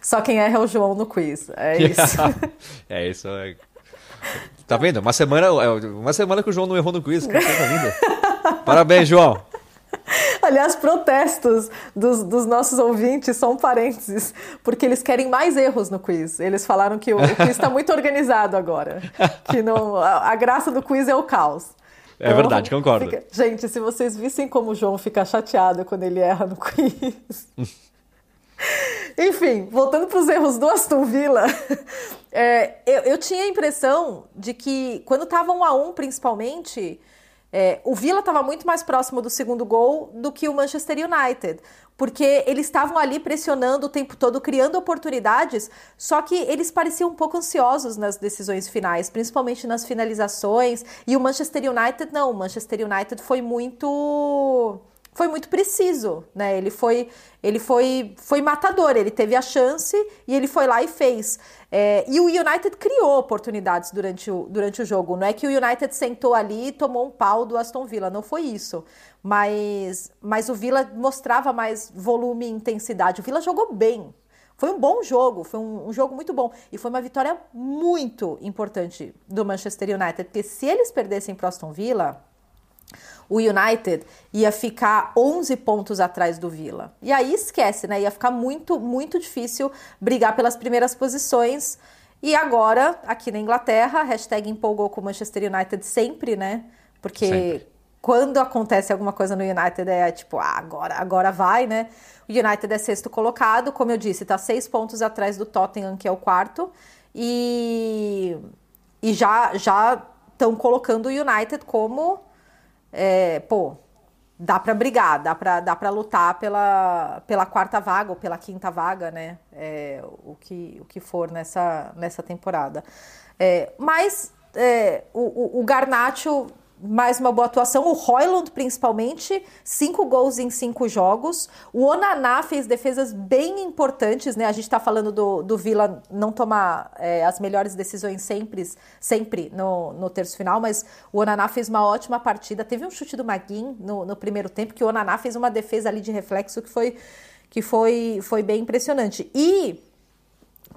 Só quem erra é o João no quiz. É [laughs] isso. é isso. É... Tá vendo? Uma semana, é, uma semana que o João não errou no quiz. Que coisa linda. [laughs] Parabéns, João. [laughs] Aliás, protestos dos, dos, nossos ouvintes são parênteses, porque eles querem mais erros no quiz. Eles falaram que o, o quiz está muito [laughs] organizado agora. Que não, a, a, graça do quiz é o caos. É então, verdade, concordo. Fica, gente, se vocês vissem como o João fica chateado quando ele erra no quiz. [laughs] Enfim, voltando para os erros do Aston Villa, é, eu, eu, tinha a impressão de que quando estava um a um, principalmente, é, o Villa estava muito mais próximo do segundo gol do que o Manchester United, porque eles estavam ali pressionando o tempo todo, criando oportunidades, só que eles pareciam um pouco ansiosos nas decisões finais, principalmente nas finalizações. E o Manchester United não, o Manchester United foi muito foi muito preciso, né? Ele foi, ele foi, foi matador. Ele teve a chance e ele foi lá e fez. É, e o United criou oportunidades durante o, durante o jogo. Não é que o United sentou ali e tomou um pau do Aston Villa, não foi isso. Mas, mas o Villa mostrava mais volume e intensidade. O Villa jogou bem. Foi um bom jogo, foi um, um jogo muito bom. E foi uma vitória muito importante do Manchester United, porque se eles perdessem para Aston Villa o United ia ficar 11 pontos atrás do Villa. E aí esquece, né? Ia ficar muito, muito difícil brigar pelas primeiras posições. E agora, aqui na Inglaterra, hashtag empolgou com o Manchester United sempre, né? Porque sempre. quando acontece alguma coisa no United é tipo, ah, agora, agora vai, né? O United é sexto colocado, como eu disse, tá seis pontos atrás do Tottenham, que é o quarto. E, e já já estão colocando o United como é, pô, dá para brigar, dá para dá para lutar pela, pela quarta vaga ou pela quinta vaga, né? É, o, que, o que for nessa, nessa temporada. É, mas é, o, o, o Garnacho mais uma boa atuação. O Royland, principalmente, cinco gols em cinco jogos. O Onaná fez defesas bem importantes, né? A gente está falando do, do Vila não tomar é, as melhores decisões sempre, sempre no, no terço final, mas o Onaná fez uma ótima partida. Teve um chute do Maguin no, no primeiro tempo, que o Onaná fez uma defesa ali de reflexo que foi, que foi, foi bem impressionante. E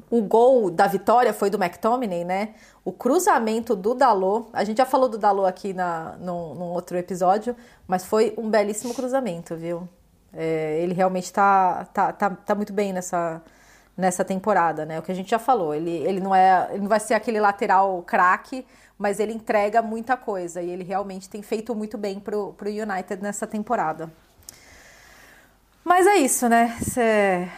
o gol da vitória foi do McTominay, né? O cruzamento do Dalot, a gente já falou do Dalot aqui na, num, num outro episódio, mas foi um belíssimo cruzamento, viu? É, ele realmente tá, tá, tá, tá muito bem nessa, nessa temporada, né? O que a gente já falou, ele, ele, não, é, ele não vai ser aquele lateral craque, mas ele entrega muita coisa e ele realmente tem feito muito bem pro, pro United nessa temporada. Mas é isso, né? Cê,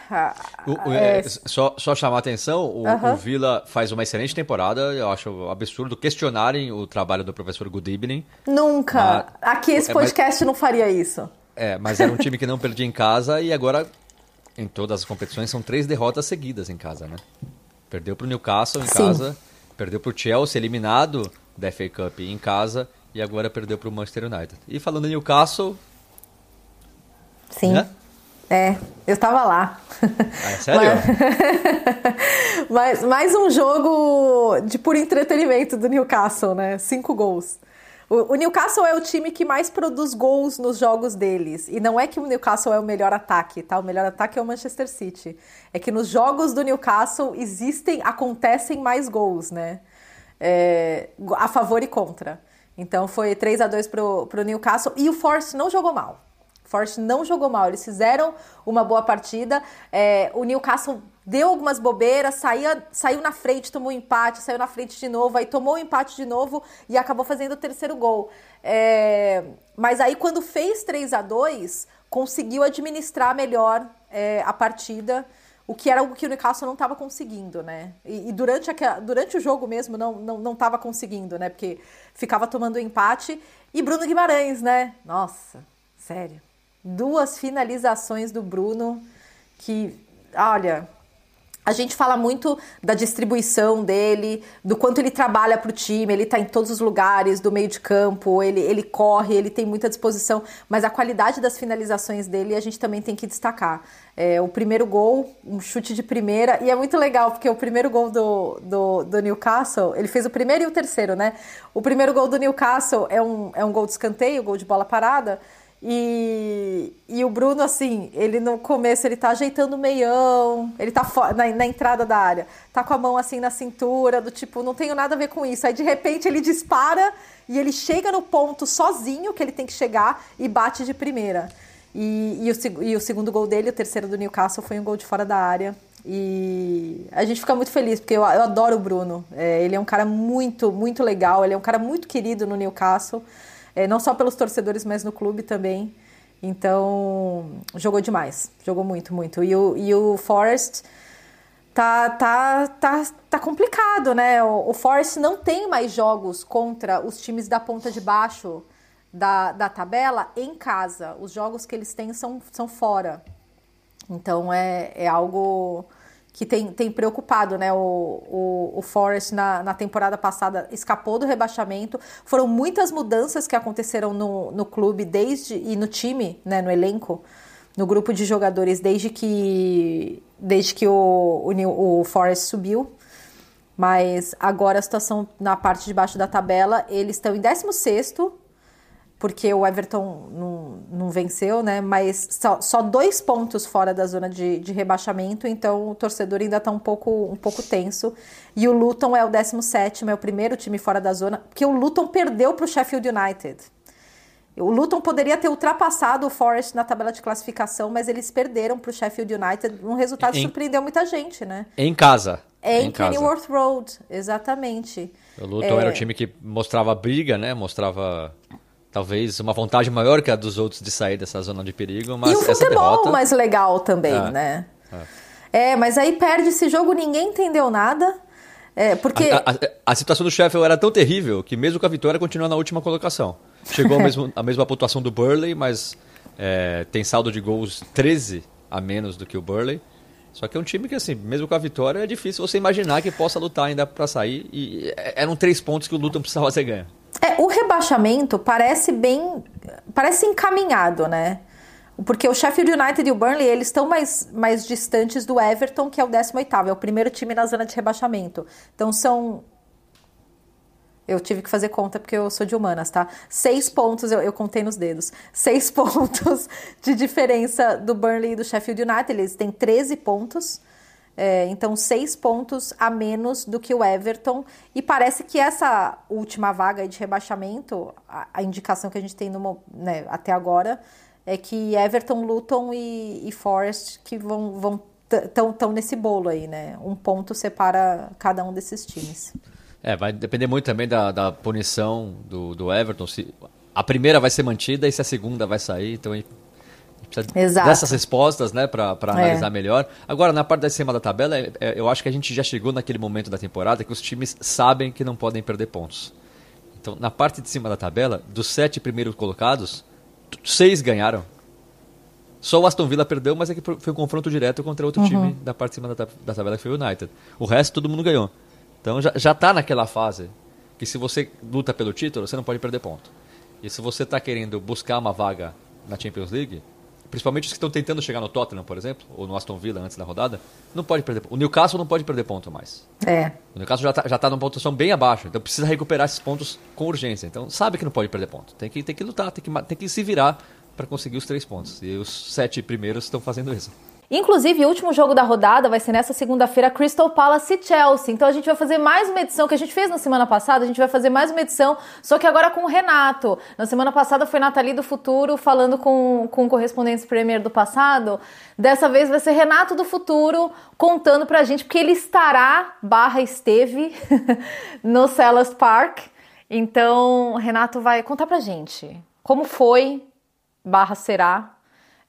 o, o, é, só, só chamar a atenção, o, o, Vila faz uma excelente temporada. Eu acho absurdo questionarem o trabalho do professor Good Evening. Nunca! Mas, Aqui esse podcast é, mas, não faria isso. É, mas era um time que não perdia em casa e agora, em todas as competições, são três derrotas seguidas em casa, né? Perdeu para o Newcastle em Sim. casa, perdeu para o Chelsea, eliminado da FA Cup em casa, e agora perdeu para o Manchester United. E falando em Newcastle. Sim. Né? É, eu tava lá. Ah, é sério? [laughs] Mas, mais um jogo de puro entretenimento do Newcastle, né? Cinco gols. O, o, Newcastle é o time que mais produz gols nos jogos deles. E não é que o Newcastle é o melhor ataque, tá? O melhor ataque é o Manchester City. É que nos jogos do Newcastle existem, acontecem mais gols, né? É, a favor e contra. Então foi 3 a 2 pro, pro Newcastle. E o Force não jogou mal. Forte não jogou mal, eles fizeram uma boa partida. É, o Newcastle deu algumas bobeiras, saía, saiu na frente, tomou um empate, saiu na frente de novo, aí tomou um empate de novo e acabou fazendo o terceiro gol. É, mas aí, quando fez 3 a 2 conseguiu administrar melhor é, a partida. O que era algo que o Newcastle não estava conseguindo, né? E, e, durante, a, durante o jogo mesmo não estava não, não conseguindo, né? Porque ficava tomando empate. E Bruno Guimarães, né? Nossa, sério duas finalizações do Bruno que, olha, a gente fala muito da distribuição dele, do quanto ele trabalha para o time, ele está em todos os lugares do meio de campo, ele, ele corre, ele tem muita disposição, mas a qualidade das finalizações dele a gente também tem que destacar. É, o primeiro gol, um chute de primeira, e é muito legal, porque o primeiro gol do, do, do, Newcastle, ele fez o primeiro e o terceiro, né? O primeiro gol do Newcastle é um, é um gol de escanteio, gol de bola parada, e, e o Bruno, assim, ele no começo ele tá ajeitando o meião, ele tá na, na, entrada da área, tá com a mão assim na cintura, do tipo, não tenho nada a ver com isso. Aí de repente ele dispara e ele chega no ponto sozinho que ele tem que chegar e bate de primeira. E, e, o, e o segundo gol dele, o terceiro do Newcastle, foi um gol de fora da área. E a gente fica muito feliz, porque eu, eu adoro o Bruno. É, ele é um cara muito, muito legal, ele é um cara muito querido no Newcastle é, não só pelos torcedores, mas no clube também. Então, jogou demais, jogou muito, muito. E o, e o Forest tá, tá, tá, tá complicado, né? O, o Forest não tem mais jogos contra os times da ponta de baixo da, da tabela em casa. Os jogos que eles têm são, são fora. Então é, é algo que tem, tem preocupado, né? O, o, o Forest na, na temporada passada escapou do rebaixamento. Foram muitas mudanças que aconteceram no, no clube desde e no time, né? No elenco, no grupo de jogadores desde que desde que o, o, o Forest subiu. Mas agora a situação na parte de baixo da tabela, eles estão em 16 porque o Everton não, não venceu, né? Mas só, só, dois pontos fora da zona de, de rebaixamento, então o torcedor ainda está um pouco, um pouco tenso. E o Luton é o 17, é o primeiro time fora da zona, porque o Luton perdeu para o Sheffield United. O Luton poderia ter ultrapassado o Forest na tabela de classificação, mas eles perderam para o Sheffield United. Um resultado que surpreendeu muita gente, né? Em casa. É em, em Kenilworth Road, exatamente. O Luton é... era o time que mostrava briga, né? Mostrava talvez uma vontade maior que a dos outros de sair dessa zona de perigo, mas e o essa futebol derrota... mais legal também, é, né? É. é. mas aí perde esse jogo, ninguém entendeu nada. É, porque... A, a, a, situação do Sheffield era tão terrível que mesmo com a vitória continua na última colocação. chegou à [laughs] mesma, a mesma pontuação do Burley, mas é, tem saldo de gols 13 a menos do que o Burley. Só que é um time que, assim, mesmo com a vitória, é difícil você imaginar que possa lutar ainda para sair. E eram três pontos que o Luton precisava fazer ganhar. É, o rebaixamento parece bem. parece encaminhado, né? Porque o Sheffield United e o Burnley, eles estão mais, mais distantes do Everton, que é o 18º, é o primeiro time na zona de rebaixamento. Então são... Eu tive que fazer conta porque eu sou de humanas, tá? Seis pontos, eu, eu contei nos dedos. Seis [laughs] pontos de diferença do Burnley e do Sheffield United. Eles têm 13 pontos. É, então, seis pontos a menos do que o Everton. E parece que essa última vaga de rebaixamento, a, a indicação que a gente tem no, né, até agora, é que Everton, Luton e, e Forest que vão vão tão, tão nesse bolo aí, né? Um ponto separa cada um desses times. É, vai depender muito também da, da punição do, do Everton. Se a primeira vai ser mantida e se a segunda vai sair, então precisa Exato. dessas respostas, né, para analisar é. melhor. Agora, na parte da cima da tabela, é, é, eu acho que a gente já chegou naquele momento da temporada que os times sabem que não podem perder pontos. Então, na parte de cima da tabela, dos sete primeiros colocados, seis ganharam. Só o Aston Villa perdeu, mas é que foi um confronto direto contra outro uhum. time da parte de cima da, da, tabela, que foi o United. O resto todo mundo ganhou. Então já, já tá naquela fase que se você luta pelo título, você não pode perder ponto. E se você está querendo buscar uma vaga na Champions League, principalmente os que estão tentando chegar no Tottenham, por exemplo, ou no Aston Villa antes da rodada, não pode perder O Newcastle não pode perder ponto mais. É. O Newcastle já está já tá numa pontuação bem abaixo, então precisa recuperar esses pontos com urgência. Então sabe que não pode perder ponto. Tem que, tem que lutar, tem que, tem que se virar para conseguir os três pontos. E os sete primeiros estão fazendo isso. Inclusive, o último jogo da rodada vai ser nessa segunda-feira, Crystal Palace e Chelsea. Então a gente vai fazer mais uma edição que a gente fez na semana passada, a gente vai fazer mais uma edição, só que agora com o Renato. Na semana passada foi Nathalie do Futuro falando com, com correspondentes Premier do passado. Dessa vez vai ser Renato do Futuro contando pra gente, porque ele estará, barra esteve, [laughs] no Sellas Park. Então, Renato vai contar pra gente como foi, barra será,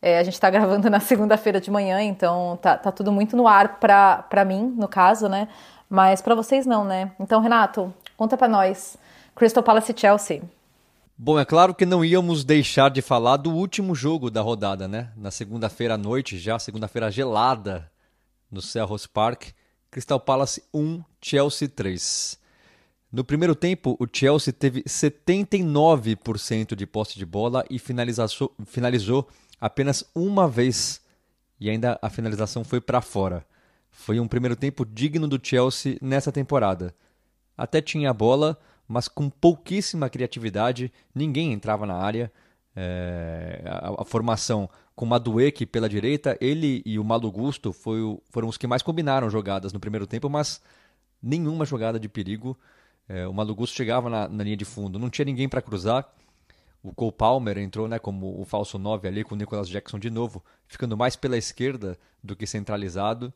é, a gente está gravando [laughs] na segunda-feira de manhã, então tá, tá tudo muito no ar para mim, no caso, né? Mas para vocês não, né? Então, Renato, conta para nós. Crystal Palace e Chelsea. Bom, é claro que não íamos deixar de falar do último jogo da rodada, né? Na segunda-feira à noite, já segunda-feira gelada, no Selhurst Park, Crystal Palace 1, Chelsea 3. No primeiro tempo, o Chelsea teve 79% de posse de bola e finalizou apenas uma vez e ainda a finalização foi para fora. Foi um primeiro tempo digno do Chelsea nessa temporada. Até tinha a bola, mas com pouquíssima criatividade, ninguém entrava na área. É, a, a, formação com o Madueke pela direita, ele e o Malo Gusto foi, foram os que mais combinaram jogadas no primeiro tempo, mas nenhuma jogada de perigo. É, o Malo Gusto chegava na, na linha de fundo, não tinha ninguém para cruzar o Cole Palmer entrou né, como o falso 9 ali com o Nicholas Jackson de novo, ficando mais pela esquerda do que centralizado.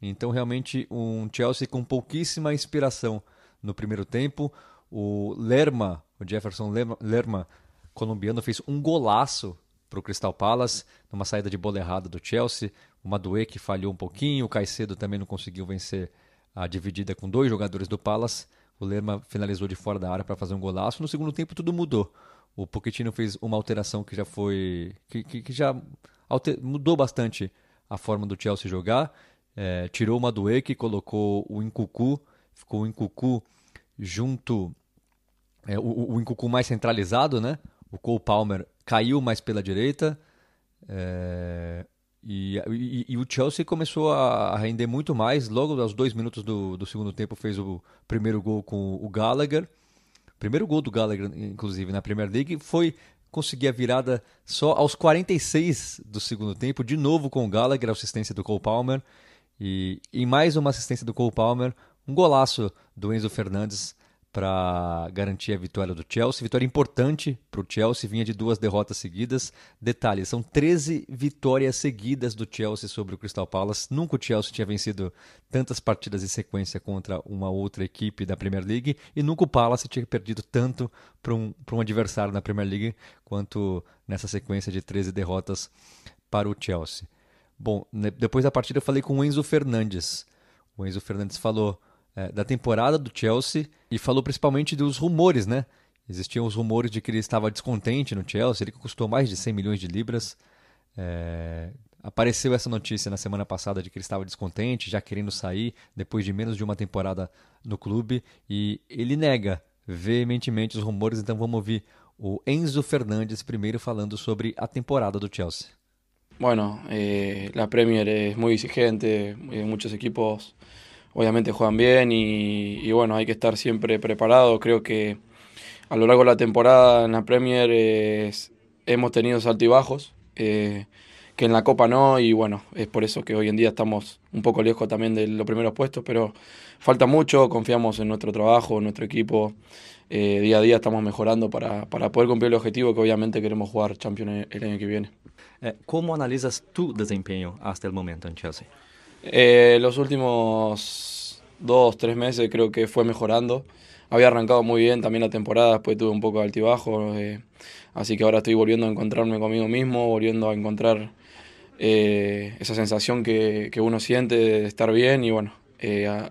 Então, realmente, um Chelsea com pouquíssima inspiração no primeiro tempo. O Lerma, o Jefferson Lerma, colombiano, fez um golaço para o Crystal Palace, numa saída de bola errada do Chelsea. O Maduê que falhou um pouquinho, o Caicedo também não conseguiu vencer a dividida com dois jogadores do Palace. O Lerma finalizou de fora da área para fazer um golaço. No segundo tempo, tudo mudou o Pochettino fez uma alteração que já foi que, que, que já alter, mudou bastante a forma do Chelsea jogar. É, tirou o Madueke, colocou o Incucu, ficou o Incucu junto é, o, o Incucu mais centralizado, né? O Cole Palmer caiu mais pela direita. É, e, e, e, o Chelsea começou a render muito mais. Logo aos dois minutos do, do segundo tempo fez o primeiro gol com o Gallagher primeiro gol do Gallagher, inclusive, na Premier League, foi conseguir a virada só aos 46 do segundo tempo, de novo com o Gallagher, assistência do Cole Palmer. E em mais uma assistência do Cole Palmer, um golaço do Enzo Fernandes para garantir a vitória do Chelsea. Vitória importante para o Chelsea, vinha de duas derrotas seguidas. Detalhe, são 13 vitórias seguidas do Chelsea sobre o Crystal Palace. Nunca o Chelsea tinha vencido tantas partidas em sequência contra uma outra equipe da Premier League e nunca o Palace tinha perdido tanto para um, um adversário na Premier League quanto nessa sequência de 13 derrotas para o Chelsea. Bom, depois da partida eu falei com o Enzo Fernandes. O Enzo Fernandes falou é, da temporada do Chelsea e falou principalmente dos rumores, né? Existiam os rumores de que ele estava descontente no Chelsea, ele custou mais de 100 milhões de libras. É, apareceu essa notícia na semana passada de que ele estava descontente, já querendo sair depois de menos de uma temporada no clube, e ele nega veementemente os rumores, então vamos ouvir o Enzo Fernandes primeiro falando sobre a temporada do Chelsea. Bueno, eh, la Premier es muy exigente, eh, muchos equipos obviamente juegan bien y, bueno, hay que estar siempre preparado. Creo que a lo largo de la temporada en la Premier es, hemos tenido altibajos, eh, que en la Copa no, y bueno, es por eso que hoy en día estamos un poco lejos también de los primeros puestos, pero falta mucho, confiamos en nuestro trabajo, en nuestro equipo, eh, día a día estamos mejorando para, para, poder cumplir el objetivo que obviamente queremos jugar Champions el año que viene. Eh, ¿Cómo analizas tu desempeño hasta el momento en Chelsea? Eh, los últimos dos, tres meses creo que fue mejorando. Había arrancado muy bien también la temporada, después tuve un poco de altibajo, eh, así que ahora estoy volviendo a encontrarme conmigo mismo, volviendo a encontrar eh, esa sensación que, que, uno siente de estar bien y bueno, eh, a,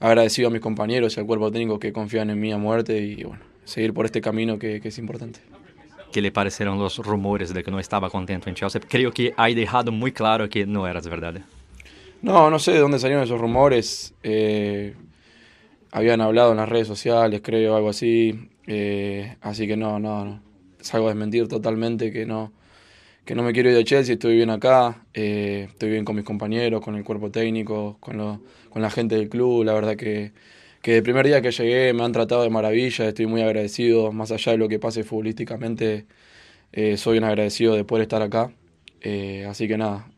agradecido a mis compañeros y al cuerpo técnico que confían en mí a muerte y bueno, seguir por este camino que, que es importante. ¿Qué le parecieron los rumores de que no estaba contento en Chelsea? Creo que hay dejado muy claro que no eras verdad. No, no sé de dónde salieron esos rumores. Eh, habían hablado en las redes sociales, creo, algo así. Eh, así que no, no, no. Salgo a desmentir totalmente que no, que no me quiero ir de Chelsea, estoy bien acá, eh, estoy bien con mis compañeros, con el cuerpo técnico, con, lo, con la gente del club. La verdad que, que el primer día que llegué me han tratado de maravilla, estoy muy agradecido. Más allá de lo que pase futbolísticamente, eh, soy un agradecido de poder estar acá. Así que nada,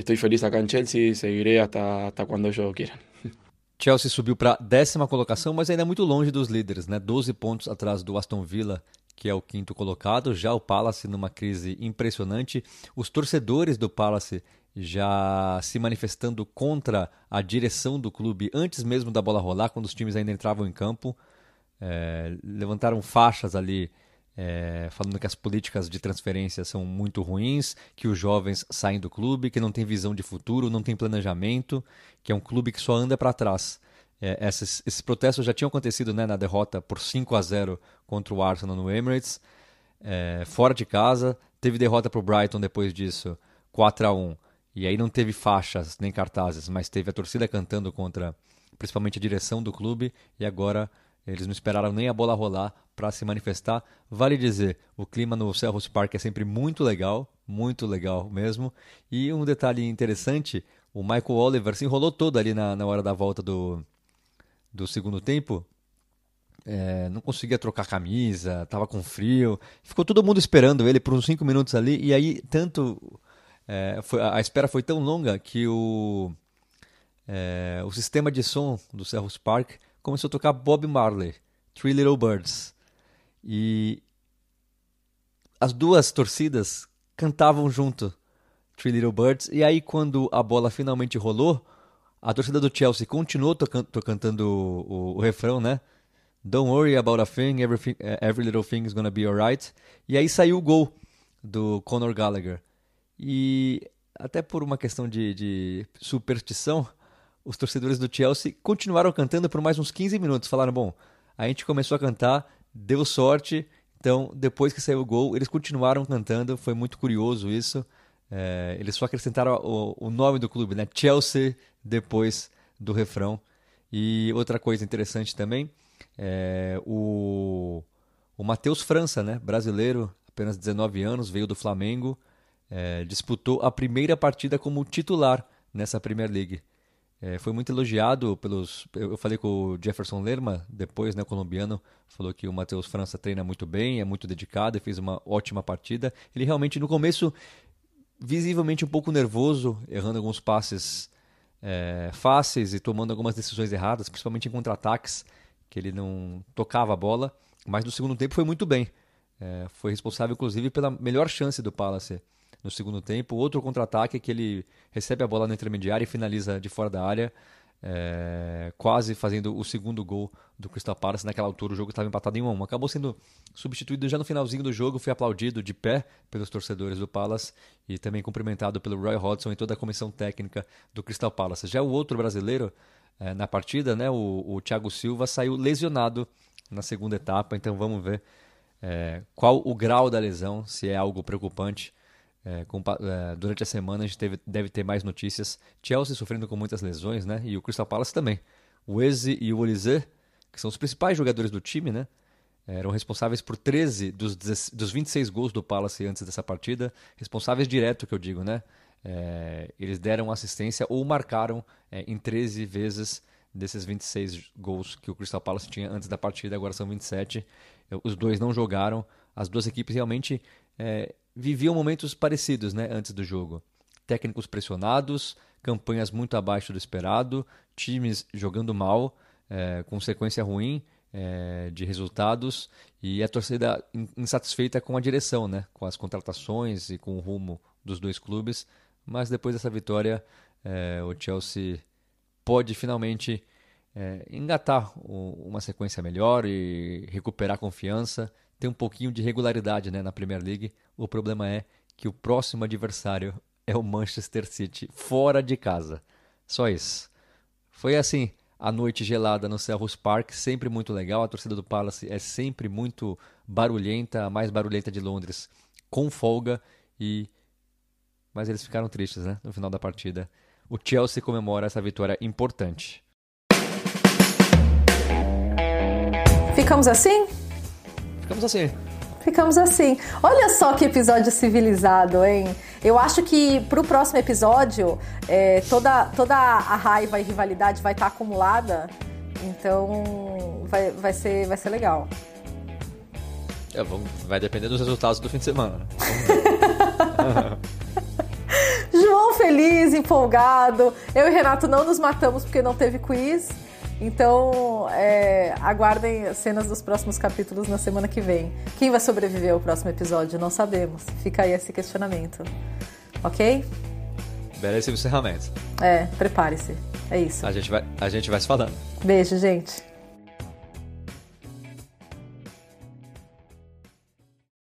estoy feliz acá en Chelsea, seguiré hasta, hasta cuando ellos quieran. Chelsea subiu para décima colocação, mas ainda é muito longe dos líderes, né? 12 pontos atrás do Aston Villa, que é o quinto colocado. Já o Palace numa crise impressionante. Os torcedores do Palace já se manifestando contra a direção do clube antes mesmo da bola rolar, quando os times ainda entravam em campo. É, levantaram faixas ali é, falando que as políticas de transferência são muito ruins, que os jovens saem do clube, que não tem visão de futuro, não tem planejamento, que é um clube que só anda para trás. É, esses, esses, protestos já tinham acontecido né, na derrota por 5 a 0 contra o Arsenal no Emirates, é, fora de casa. Teve derrota para o Brighton depois disso, 4 a 1 E aí não teve faixas nem cartazes, mas teve a torcida cantando contra principalmente a direção do clube. E agora eles não esperaram nem a bola rolar para se manifestar. Vale dizer, o clima no Selhurst Park é sempre muito legal, muito legal mesmo. E um detalhe interessante, o Michael Oliver se enrolou todo ali na, na hora da volta do, do segundo tempo. É, não conseguia trocar camisa, estava com frio. Ficou todo mundo esperando ele por uns 5 minutos ali. E aí, tanto. É, foi, a espera foi tão longa que o, é, o sistema de som do Selhurst Park começou a tocar Bob Marley, Three Little Birds. E as duas torcidas cantavam junto Three Little Birds. E aí, quando a bola finalmente rolou, a torcida do Chelsea continuou tocando, cantando o, o, refrão, né? Don't worry about a thing, everything, every little thing is gonna be alright. E aí saiu o gol do Conor Gallagher. E até por uma questão de, de superstição, os torcedores do Chelsea continuaram cantando por mais uns 15 minutos. Falaram: bom, a gente começou a cantar, deu sorte. Então, depois que saiu o gol, eles continuaram cantando. Foi muito curioso isso. É, eles só acrescentaram o, o, nome do clube, né? Chelsea, depois do refrão. E outra coisa interessante também, é, o, o Matheus França, né? brasileiro, apenas 19 anos, veio do Flamengo, é, disputou a primeira partida como titular nessa Premier League. É, foi muito elogiado pelos. Eu falei com o Jefferson Lerma, depois, né, colombiano, falou que o Matheus França treina muito bem, é muito dedicado e fez uma ótima partida. Ele realmente, no começo, visivelmente um pouco nervoso, errando alguns passes é, fáceis e tomando algumas decisões erradas, principalmente em contra-ataques, que ele não tocava a bola. Mas no segundo tempo foi muito bem. É, foi responsável, inclusive, pela melhor chance do Palace no segundo tempo. Outro contra-ataque que ele recebe a bola no intermediário e finaliza de fora da área, é, quase fazendo o segundo gol do Crystal Palace. Naquela altura o jogo estava empatado em 1 a 1. Acabou sendo substituído já no finalzinho do jogo, foi aplaudido de pé pelos torcedores do Palace e também cumprimentado pelo Roy Hodgson e toda a comissão técnica do Crystal Palace. Já o outro brasileiro é, na partida, né, o, o Thiago Silva, saiu lesionado na segunda etapa, então vamos ver é, qual o grau da lesão, se é algo preocupante. É, com, é, durante a semana a gente teve, deve ter mais notícias. Chelsea sofrendo com muitas lesões, né? E o Crystal Palace também. O Eze e o Olise, que são os principais jogadores do time, né? Eram responsáveis por 13 dos, dos 26 gols do Palace antes dessa partida. Responsáveis direto, que eu digo, né? É, eles deram assistência ou marcaram é, em 13 vezes desses 26 gols que o Crystal Palace tinha antes da partida, agora são 27. Os dois não jogaram. As duas equipes realmente é, viviam momentos parecidos né, antes do jogo. Técnicos pressionados, campanhas muito abaixo do esperado, times jogando mal, é, com sequência ruim é, de resultados e a torcida insatisfeita com a direção, né, com as contratações e com o rumo dos dois clubes. Mas depois dessa vitória, é, o Chelsea pode finalmente engatar uma sequência melhor e recuperar confiança, ter um pouquinho de regularidade né, na Premier League. O problema é que o próximo adversário é o Manchester City, fora de casa. Só isso. Foi assim, a noite gelada no Selhurst Park, sempre muito legal. A torcida do Palace é sempre muito barulhenta, a mais barulhenta de Londres, com folga. e Mas eles ficaram tristes né, no final da partida. O Chelsea comemora essa vitória importante. Ficamos assim? Ficamos assim. Ficamos assim. Olha só que episódio civilizado, hein? Eu acho que pro próximo episódio, é, toda, toda a raiva e rivalidade vai estar tá acumulada. Então vai, vai, ser, vai ser legal. É, vamos, vai depender dos resultados do fim de semana. [laughs] João feliz, empolgado. Eu e Renato não nos matamos porque não teve quiz. Então, é, aguardem cenas dos próximos capítulos na semana que vem. Quem vai sobreviver ao próximo episódio? Não sabemos. Fica aí esse questionamento. Ok? Belíssimo encerramento. É, prepare-se. É isso. A gente vai, a gente vai se falando. Beijo, gente.